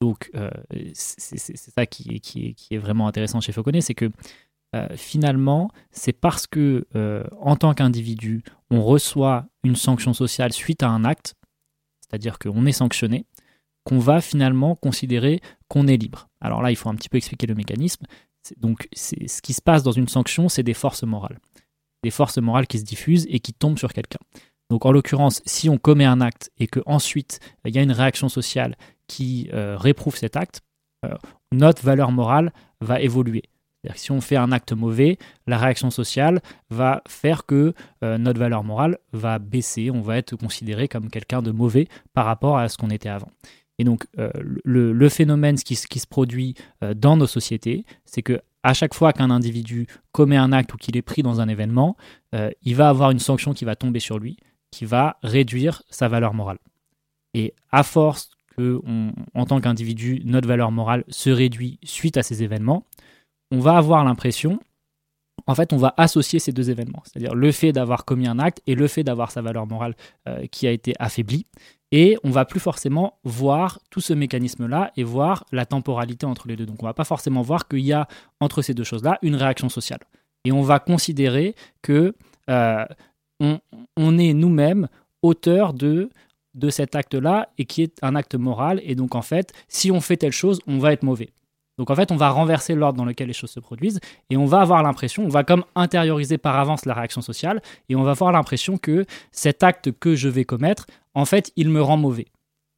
Donc, c'est ça qui, qui, qui, est vraiment intéressant chez Fauconnet, c'est que euh, finalement, c'est parce que, euh, en tant qu'individu, on reçoit une sanction sociale suite à un acte, c'est-à-dire qu'on est sanctionné, qu'on va finalement considérer qu'on est libre. Alors là, il faut un petit peu expliquer le mécanisme. Donc, ce qui se passe dans une sanction, c'est des forces morales. Des forces morales qui se diffusent et qui tombent sur quelqu'un. Donc, en l'occurrence, si on commet un acte et qu'ensuite, il y a une réaction sociale qui euh, réprouve cet acte, notre valeur morale va évoluer si on fait un acte mauvais, la réaction sociale va faire que euh, notre valeur morale va baisser, on va être considéré comme quelqu'un de mauvais par rapport à ce qu'on était avant. Et donc euh, le, phénomène qui, se produit euh, dans nos sociétés, c'est que à chaque fois qu'un individu commet un acte ou qu'il est pris dans un événement, il va avoir une sanction qui va tomber sur lui, qui va réduire sa valeur morale. Et à force que, en tant qu'individu, notre valeur morale se réduit suite à ces événements, on va avoir l'impression, en fait, on va associer ces deux événements, c'est-à-dire le fait d'avoir commis un acte et le fait d'avoir sa valeur morale euh, qui a été affaiblie. Et on va plus forcément voir tout ce mécanisme-là et voir la temporalité entre les deux. Donc on va pas forcément voir qu'il y a entre ces deux choses-là une réaction sociale. Et on va considérer que euh, on, est nous-mêmes auteurs de de cet acte-là et qui est un acte moral. Et donc en fait, si on fait telle chose, on va être mauvais. Donc en fait, on va renverser l'ordre dans lequel les choses se produisent et on va avoir l'impression, on va comme intérioriser par avance la réaction sociale et on va avoir l'impression que cet acte que je vais commettre, en fait, il me rend mauvais.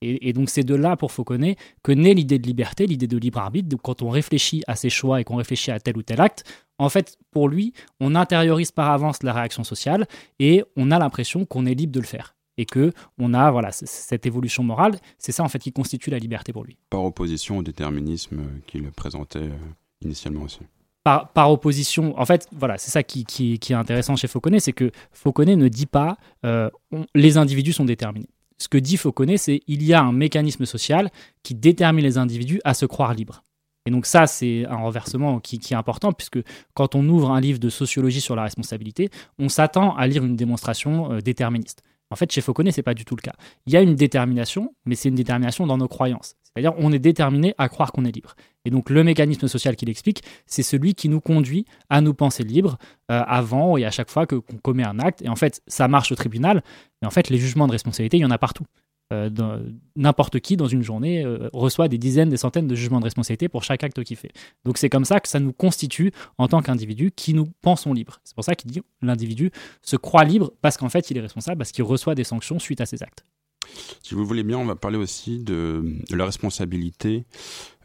Et, donc c'est de là, pour Fauconnet, que naît l'idée de liberté, l'idée de libre arbitre. Donc quand on réfléchit à ses choix et qu'on réfléchit à tel ou tel acte, en fait, pour lui, on intériorise par avance la réaction sociale et on a l'impression qu'on est libre de le faire et que on a voilà cette évolution morale. C'est ça en fait qui constitue la liberté pour lui. Par opposition au déterminisme qu'il présentait euh, initialement aussi. Par, par, opposition, en fait, voilà, c'est ça qui, qui, est intéressant chez Fauconnet, c'est que Fauconnet ne dit pas euh, les individus sont déterminés. Ce que dit Fauconnet, c'est il y a un mécanisme social qui détermine les individus à se croire libres. Et donc ça, c'est un renversement qui, qui, est important, puisque quand on ouvre un livre de sociologie sur la responsabilité, on s'attend à lire une démonstration euh, déterministe. En fait, chez Fauconnet, c'est pas du tout le cas. Il y a une détermination, mais c'est une détermination dans nos croyances. C'est-à-dire, on est déterminé à croire qu'on est libre. Et donc, le mécanisme social qu'il explique, c'est celui qui nous conduit à nous penser libres euh, avant et à chaque fois qu'on commet un acte. Et en fait, ça marche au tribunal, mais en fait, les jugements de responsabilité, il y en a partout. Euh, n'importe qui dans une journée euh, reçoit des dizaines, des centaines de jugements de responsabilité pour chaque acte qu'il fait. Donc c'est comme ça que ça nous constitue en tant qu'individu qui nous pensons libres. C'est pour ça qu'il dit l'individu se croit libre parce qu'en fait il est responsable, parce qu'il reçoit des sanctions suite à ses actes. Si vous voulez bien, on va parler aussi de, la responsabilité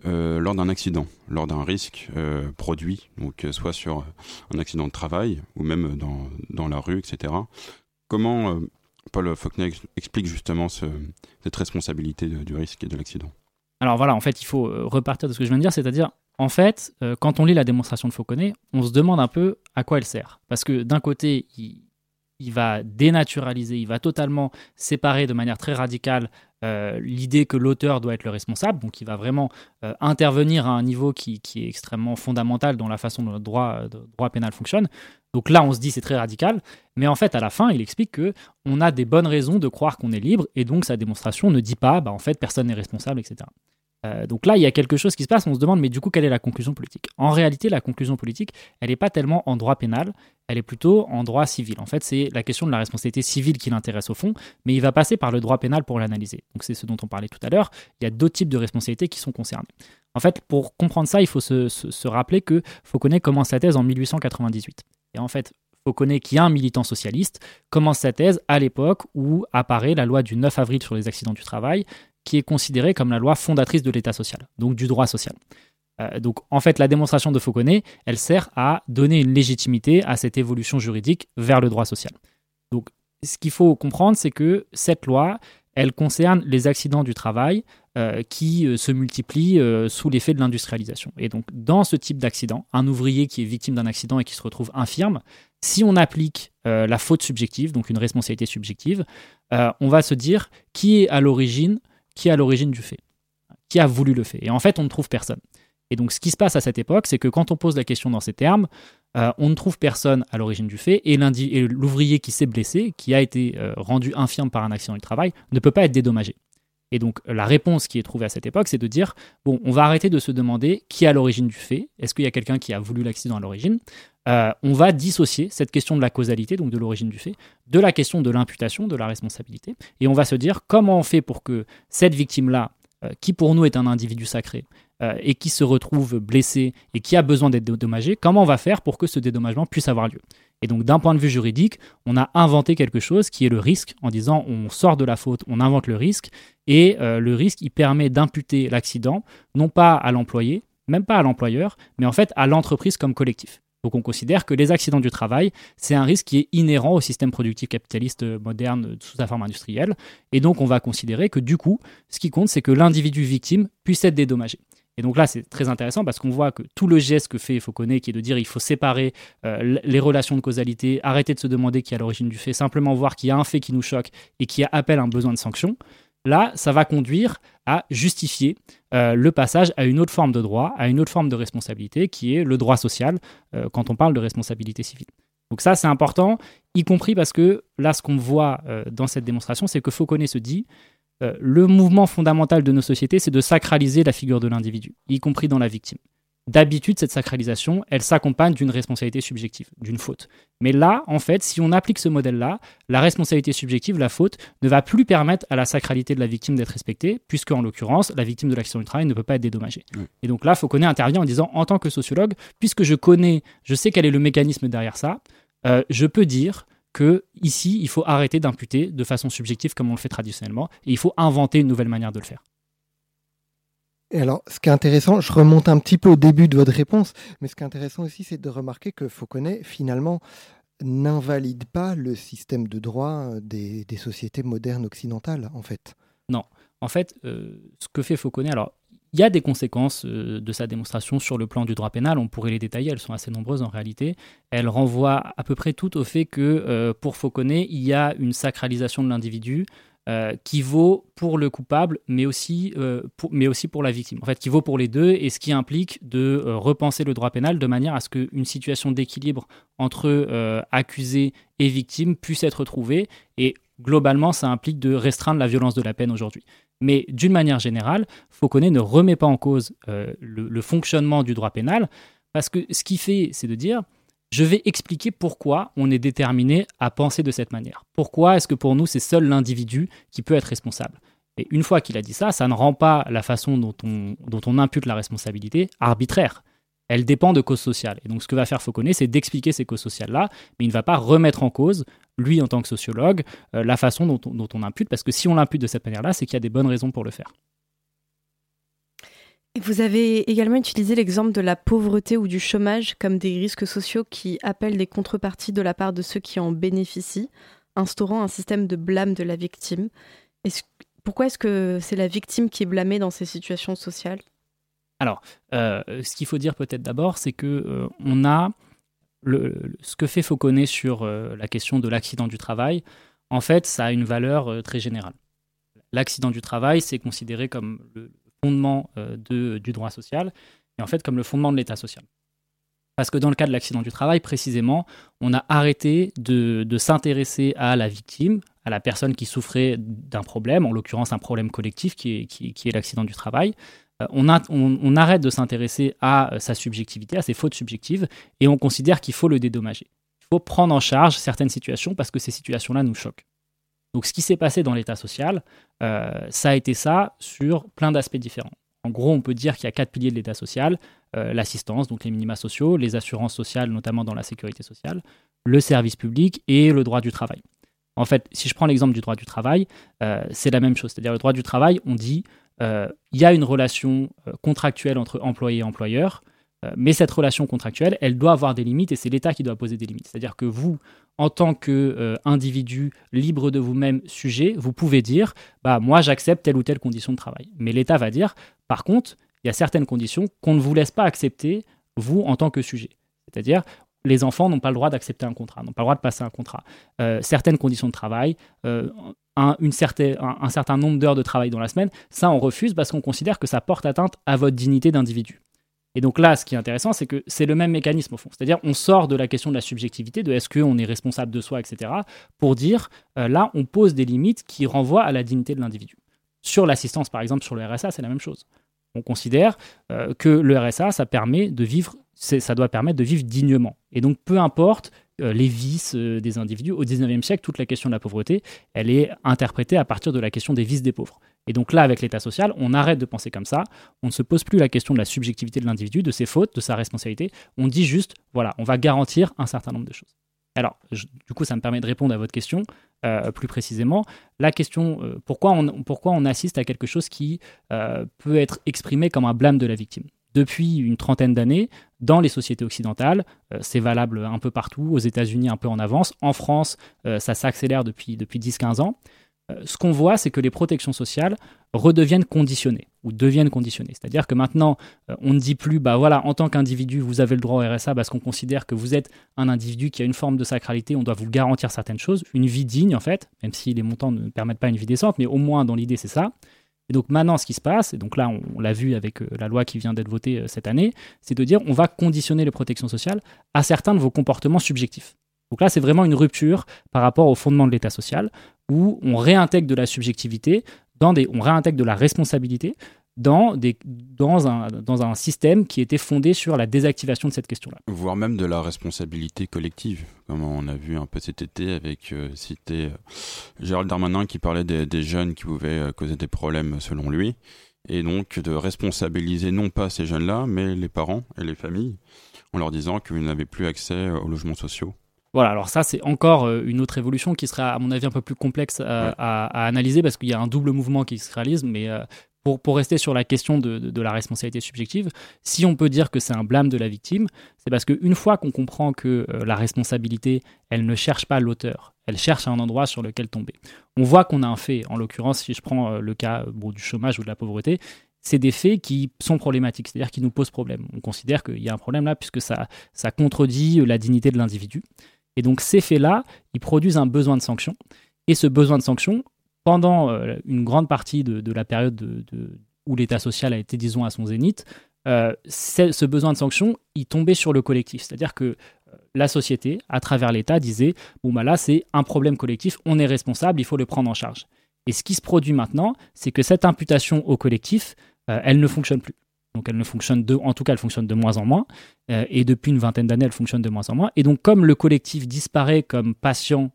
euh, lors d'un accident, lors d'un risque produit, donc soit sur un accident de travail ou même dans, dans la rue, etc. Comment Paul Faulkner explique justement cette responsabilité du risque et de l'accident. Alors voilà, en fait, il faut euh, repartir de ce que je viens de dire, c'est-à-dire, en fait, euh, quand on lit la démonstration de Fauconnet, on se demande un peu à quoi elle sert. Parce que d'un côté, il, va dénaturaliser, il va totalement séparer de manière très radicale euh, l'idée que l'auteur doit être le responsable, donc il va vraiment intervenir à un niveau qui, est extrêmement fondamental dans la façon dont le droit, droit pénal fonctionne. Donc là, on se dit c'est très radical, mais en fait, à la fin, il explique que on a des bonnes raisons de croire qu'on est libre, et donc sa démonstration ne dit pas, bah, en fait, personne n'est responsable, etc. Euh, donc là, il y a quelque chose qui se passe, on se demande, mais du coup, quelle est la conclusion politique? En réalité, la conclusion politique, elle n'est pas tellement en droit pénal, elle est plutôt en droit civil. En fait, c'est la question de la responsabilité civile qui l'intéresse au fond, mais il va passer par le droit pénal pour l'analyser. Donc c'est ce dont on parlait tout à l'heure, il y a d'autres types de responsabilités qui sont concernées. En fait, pour comprendre ça, il faut se, rappeler que Fauconnet commence sa thèse en 1898. Et en fait, Fauconnet, qui est un militant socialiste, commence sa thèse à l'époque où apparaît la loi du 9 avril sur les accidents du travail, qui est considérée comme la loi fondatrice de l'État social, donc du droit social. Euh, donc en fait, la démonstration de Fauconnet, elle sert à donner une légitimité à cette évolution juridique vers le droit social. Donc ce qu'il faut comprendre, c'est que cette loi, elle concerne les accidents du travail euh, qui euh, se multiplient sous l'effet de l'industrialisation. Et donc dans ce type d'accident, un ouvrier qui est victime d'un accident et qui se retrouve infirme, si on applique la faute subjective, donc une responsabilité subjective, on va se dire qui est à l'origine qui est à l'origine du fait, qui a voulu le fait. Et en fait, on ne trouve personne. Et donc, ce qui se passe à cette époque, c'est que quand on pose la question dans ces termes, euh, on ne trouve personne à l'origine du fait, et l'ouvrier qui s'est blessé, qui a été euh, rendu infirme par un accident du travail, ne peut pas être dédommagé. Et donc, la réponse qui est trouvée à cette époque, c'est de dire bon, on va arrêter de se demander qui est l'origine du fait. Est-ce qu'il y a quelqu'un qui a voulu l'accident à l'origine? Euh, On va dissocier cette question de la causalité, donc de l'origine du fait, de la question de l'imputation, de la responsabilité. Et on va se dire comment on fait pour que cette victime-là, qui pour nous est un individu sacré, euh, et qui se retrouve blessé et qui a besoin d'être dédommagé, comment on va faire pour que ce dédommagement puisse avoir lieu? Et donc d'un point de vue juridique, on a inventé quelque chose qui est le risque, en disant on sort de la faute, on invente le risque, et euh, le risque, il permet d'imputer l'accident, non pas à l'employé, même pas à l'employeur, mais en fait à l'entreprise comme collectif. Donc on considère que les accidents du travail, c'est un risque qui est inhérent au système productif capitaliste moderne sous sa forme industrielle. Et donc on va considérer que du coup, ce qui compte, c'est que l'individu victime puisse être dédommagé. Et donc là, c'est très intéressant parce qu'on voit que tout le geste que fait Fauconnet, qui est de dire il faut séparer euh, les relations de causalité, arrêter de se demander qui est à l'origine du fait, simplement voir qu'il y a un fait qui nous choque et qui appelle un besoin de sanction, là, ça va conduire à justifier euh, le passage à une autre forme de droit, à une autre forme de responsabilité, qui est le droit social, euh, quand on parle de responsabilité civile. Donc ça, c'est important, y compris parce que là, ce qu'on voit dans cette démonstration, c'est que Fauconnet se dit, euh, le mouvement fondamental de nos sociétés, c'est de sacraliser la figure de l'individu, y compris dans la victime. D'habitude, cette sacralisation, elle s'accompagne d'une responsabilité subjective, d'une faute. Mais là, en fait, si on applique ce modèle-là, la responsabilité subjective, la faute, ne va plus permettre à la sacralité de la victime d'être respectée, puisque en l'occurrence, la victime de l'accident du travail ne peut pas être dédommagée. Et donc là, Fauconnet intervient en disant, en tant que sociologue, puisque je connais, je sais quel est le mécanisme derrière ça, euh, je peux dire que ici, il faut arrêter d'imputer de façon subjective comme on le fait traditionnellement, et il faut inventer une nouvelle manière de le faire. Et alors, ce qui est intéressant, je remonte un petit peu au début de votre réponse, mais ce qui est intéressant aussi, c'est de remarquer que Fauconnet, finalement, n'invalide pas le système de droit des, sociétés modernes occidentales, en fait. Non. En fait, euh, ce que fait Fauconnet, alors il y a des conséquences euh, de sa démonstration sur le plan du droit pénal, on pourrait les détailler, elles sont assez nombreuses en réalité. Elles renvoient à peu près toutes au fait que euh, pour Fauconnet, il y a une sacralisation de l'individu euh, qui vaut pour le coupable, mais aussi, pour, mais aussi pour la victime. En fait, qui vaut pour les deux, et ce qui implique de repenser le droit pénal de manière à ce qu'une situation d'équilibre entre accusé et victime puisse être trouvée. Et globalement, ça implique de restreindre la violence de la peine aujourd'hui. Mais d'une manière générale, Fauconnet ne remet pas en cause euh, le, fonctionnement du droit pénal, parce que ce qu'il fait, c'est de dire, je vais expliquer pourquoi on est déterminé à penser de cette manière. Pourquoi est-ce que pour nous, c'est seul l'individu qui peut être responsable? Et une fois qu'il a dit ça, ça ne rend pas la façon dont on, dont on impute la responsabilité arbitraire elle dépend de causes sociales. Et donc ce que va faire Fauconnet, c'est d'expliquer ces causes sociales-là, mais il ne va pas remettre en cause, lui en tant que sociologue, euh, la façon dont on, dont on, impute, parce que si on l'impute de cette manière-là, c'est qu'il y a des bonnes raisons pour le faire. Vous avez également utilisé l'exemple de la pauvreté ou du chômage comme des risques sociaux qui appellent des contreparties de la part de ceux qui en bénéficient, instaurant un système de blâme de la victime. pourquoi est-ce que c'est la victime qui est blâmée dans ces situations sociales? Alors, euh, ce qu'il faut dire peut-être d'abord, c'est que euh, on a ce que fait Fauconnet sur euh, la question de l'accident du travail. En fait, ça a une valeur très générale. L'accident du travail, c'est considéré comme le fondement du droit social et en fait comme le fondement de l'État social. Parce que dans le cas de l'accident du travail, précisément, on a arrêté de s'intéresser à la victime, à la personne qui souffrait d'un problème, en l'occurrence un problème collectif qui est, l'accident du travail. Euh, on, arrête de s'intéresser à euh, sa subjectivité, à ses fautes subjectives, et on considère qu'il faut le dédommager. Il faut prendre en charge certaines situations parce que ces situations-là nous choquent. Donc ce qui s'est passé dans l'État social, euh, ça a été ça sur plein d'aspects différents. En gros, on peut dire qu'il y a quatre piliers de l'État social l'assistance, donc les minima sociaux, les assurances sociales, notamment dans la sécurité sociale, le service public et le droit du travail. En fait, si je prends l'exemple du droit du travail, euh, c'est la même chose. C'est-à-dire le droit du travail, on dit euh, il y a une relation euh, contractuelle entre employé et employeur, mais cette relation contractuelle, elle doit avoir des limites et c'est l'État qui doit poser des limites. C'est-à-dire que vous, en tant qu'individu libre de vous-même, sujet, vous pouvez dire bah moi j'accepte telle ou telle condition de travail. Mais l'État va dire par contre, il y a certaines conditions qu'on ne vous laisse pas accepter vous en tant que sujet. C'est-à-dire, les enfants n'ont pas le droit d'accepter un contrat, n'ont pas le droit de passer un contrat. Euh, certaines conditions de travail, euh, un, une certaine, un, certain nombre d'heures de travail dans la semaine, ça on refuse parce qu'on considère que ça porte atteinte à votre dignité d'individu. Et donc là, ce qui est intéressant, c'est que c'est le même mécanisme au fond. C'est-à-dire, on sort de la question de la subjectivité, de est-ce qu'on est responsable de soi, etc., pour dire, euh, là, on pose des limites qui renvoient à la dignité de l'individu. Sur l'assistance, par exemple, sur le RSA, c'est la même chose. On considère que le RSA, ça permet de vivre ça doit permettre de vivre dignement. Et donc, peu importe euh, les vices euh, des individus, au 19e siècle, toute la question de la pauvreté, elle est interprétée à partir de la question des vices des pauvres. Et donc là, avec l'État social, on arrête de penser comme ça, on ne se pose plus la question de la subjectivité de l'individu, de ses fautes, de sa responsabilité, on dit juste, voilà, on va garantir un certain nombre de choses. Alors, du coup, ça me permet de répondre à votre question euh, plus précisément. La question, pourquoi, on, pourquoi on assiste à quelque chose qui peut être exprimé comme un blâme de la victime? Depuis une trentaine d'années dans les sociétés occidentales. Euh, c'est valable un peu partout, aux États-Unis un peu en avance. En France, euh, ça s'accélère depuis, depuis 10-15 ans. Euh, ce qu'on voit, c'est que les protections sociales redeviennent conditionnées. ou deviennent conditionnés. C'est-à-dire que maintenant, on ne dit plus, bah voilà, en tant qu'individu, vous avez le droit au RSA parce qu'on considère que vous êtes un individu qui a une forme de sacralité, on doit vous garantir certaines choses, une vie digne en fait, même si les montants ne permettent pas une vie décente, mais au moins dans l'idée c'est ça. Et donc maintenant, ce qui se passe, et donc là on, l'a vu avec euh, la loi qui vient d'être votée euh, cette année, c'est de dire on va conditionner les protections sociales à certains de vos comportements subjectifs. Donc là, c'est vraiment une rupture par rapport au fondement de l'État social, où on réintègre de la subjectivité, dans des, on réintègre de la responsabilité dans, des, dans, un, dans un système qui était fondé sur la désactivation de cette question-là. Voire même de la responsabilité collective, comme on a vu un peu cet été avec, euh, cité euh, Gérald Darmanin qui parlait des, des jeunes qui pouvaient euh, causer des problèmes selon lui, et donc de responsabiliser non pas ces jeunes-là, mais les parents et les familles, en leur disant qu'ils n'avaient plus accès aux logements sociaux. Voilà, alors ça c'est encore une autre évolution qui sera à mon avis un peu plus complexe à, analyser parce qu'il y a un double mouvement qui se réalise, mais euh, pour, rester sur la question de, la responsabilité subjective, si on peut dire que c'est un blâme de la victime, c'est parce qu'une fois qu'on comprend que la responsabilité, elle ne cherche pas l'auteur, elle cherche un endroit sur lequel tomber. On voit qu'on a un fait, en l'occurrence si je prends le cas bon, du chômage ou de la pauvreté, c'est des faits qui sont problématiques, c'est-à-dire qui nous posent problème. On considère qu'il y a un problème là puisque ça, ça contredit la dignité de l'individu. Et donc ces faits-là, ils produisent un besoin de sanction. Et ce besoin de sanction, pendant euh, une grande partie de, la période de, où l'État social a été, disons, à son zénith, euh, ce besoin de sanction, il tombait sur le collectif. C'est-à-dire que euh, la société, à travers l'État, disait, bon, bah là, c'est un problème collectif, on est responsable, il faut le prendre en charge. Et ce qui se produit maintenant, c'est que cette imputation au collectif, elle ne fonctionne plus. Donc elle ne fonctionne de, en tout cas, elle fonctionne de moins en moins. Et depuis une vingtaine d'années, elle fonctionne de moins en moins. Et donc, comme le collectif disparaît comme patient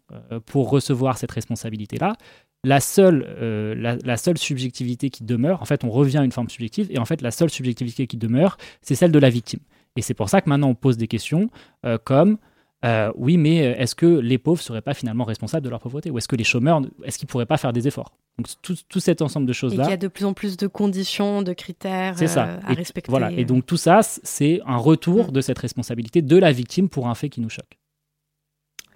pour recevoir cette responsabilité-là, la seule, euh, la, seule subjectivité qui demeure, en fait, on revient à une forme subjective, et en fait, la seule subjectivité qui demeure, c'est celle de la victime. Et c'est pour ça que maintenant, on pose des questions comme oui, mais est-ce que les pauvres ne seraient pas finalement responsables de leur pauvreté? Ou est-ce que les chômeurs, est-ce qu'ils ne pourraient pas faire des efforts? Donc tout, tout, cet ensemble de choses-là. Il y a de plus en plus de conditions, de critères euh, à respecter. Voilà. Et donc tout ça, c'est un retour mm. de cette responsabilité de la victime pour un fait qui nous choque.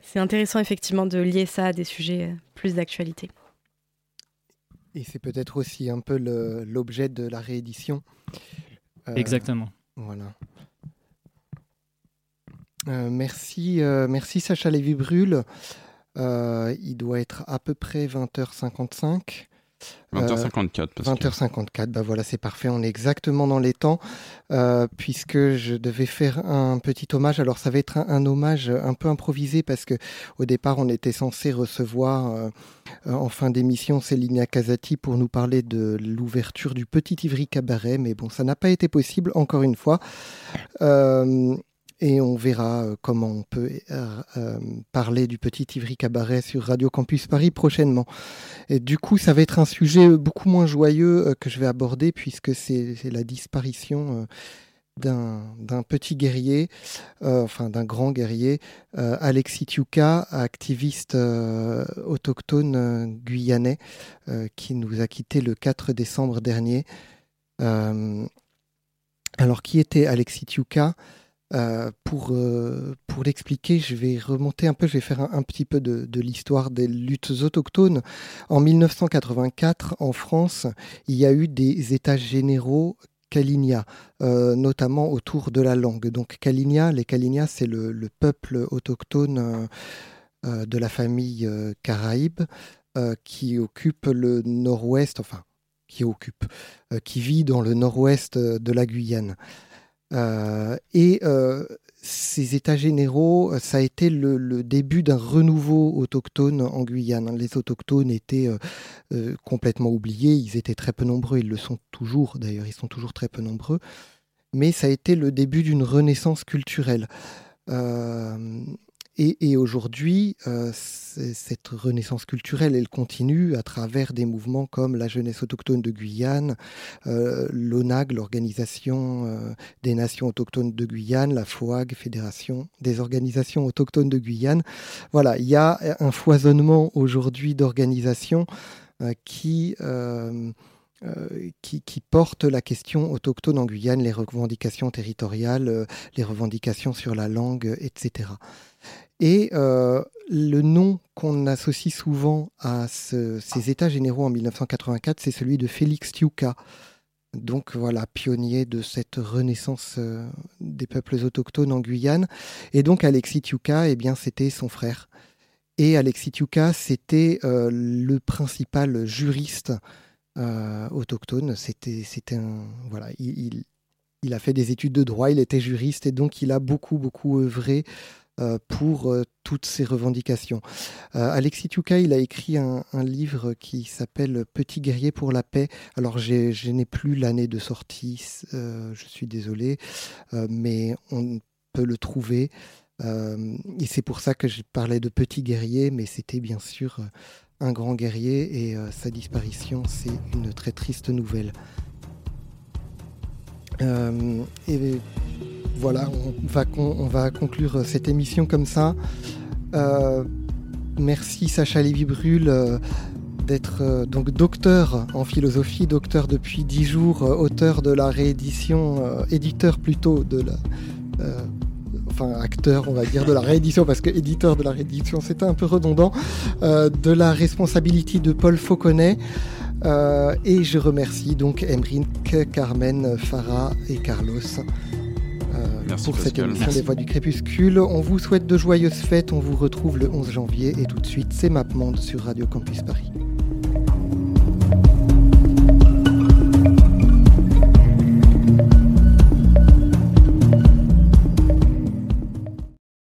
C'est intéressant effectivement de lier ça à des sujets euh, plus d'actualité. Et c'est peut-être aussi un peu l'objet de la réédition. Euh, Exactement. Voilà. merci, merci Sacha Lévy-Brûle. Euh, il doit être à peu près 20h55. 20h54. 20h54, bah voilà, c'est parfait, on est exactement dans les temps, euh, puisque je devais faire un petit hommage. Alors ça va être un, hommage un peu improvisé, parce que au départ on était censé recevoir euh, en fin d'émission Céline Casati pour nous parler de l'ouverture du Petit Ivry Cabaret, mais bon, ça n'a pas été possible, encore une fois et on verra euh, comment on peut euh, euh, parler du petit Ivry Cabaret sur Radio Campus Paris prochainement. Et du coup, ça va être un sujet beaucoup moins joyeux que je vais aborder puisque c'est la disparition d'un petit guerrier, enfin d'un grand guerrier, Alexis Tiuka, activiste autochtone guyanais, qui nous a quittés le 4 décembre dernier. alors, qui était Alexis Tiuka euh, pour, euh, pour l'expliquer, je vais remonter un peu, je vais faire un, petit peu de, de l'histoire des luttes autochtones. En 1984, en France, il y a eu des états généraux Kalinia, euh, notamment autour de la langue. Donc Kalinia, les Kalinia, c'est le, le, peuple autochtone de la famille Caraïbe qui occupe le nord-ouest, enfin, qui occupe, qui vit dans le nord-ouest de la Guyane. Euh, et euh, ces états généraux, euh, ça a été le, début d'un renouveau autochtone en Guyane. Les autochtones étaient complètement oubliés, ils étaient très peu nombreux, ils le sont toujours d'ailleurs, ils sont toujours très peu nombreux, mais ça a été le début d'une renaissance culturelle. Et, aujourd'hui, euh, cette renaissance culturelle, elle continue à travers des mouvements comme la jeunesse autochtone de Guyane, euh, l'ONAG, l'Organisation euh, des Nations autochtones de Guyane, la FOAG, Fédération des organisations autochtones de Guyane. Voilà, il y a un foisonnement aujourd'hui d'organisations qui... qui, qui, la question autochtone en Guyane, les revendications territoriales, les revendications sur la langue, etc. Et euh, le nom qu'on associe souvent à ces états généraux en 1984, c'est celui de Félix Tiuka. donc voilà, pionnier de cette renaissance des peuples autochtones en Guyane. Et donc Alexis Tiuka, eh bien, c'était son frère. Et Alexis Tiuka, c'était le principal juriste autochtone. C'était, c'était un, voilà, il, a fait des études de droit, il était juriste et donc il a beaucoup, beaucoup œuvré euh, pour euh, toutes ces revendications. Euh, Alexis Tuka, il a écrit un, livre qui s'appelle Petit guerrier pour la paix. Alors, je n'ai plus l'année de sortie, je suis désolé, mais on peut le trouver. et c'est pour ça que je parlais de petit guerrier, mais c'était bien sûr un grand guerrier et sa disparition, c'est une très triste nouvelle. Euh, et voilà, on va, on va conclure cette émission comme ça. Euh, merci Sacha Lévy-Brûle euh, d'être donc docteur en philosophie, docteur depuis dix jours, auteur de la réédition, éditeur plutôt de la enfin acteur, on va dire, de la réédition, parce que éditeur de la réédition, c'était un peu redondant, de la responsabilité de Paul Fauconnet. Euh, et je remercie donc Emric, Carmen, Farah et Carlos. Euh, pour cette émission des Voix du Crépuscule. On vous souhaite de joyeuses fêtes. On vous retrouve le 11 janvier. Et tout de suite, c'est MapMonde sur Radio Campus Paris.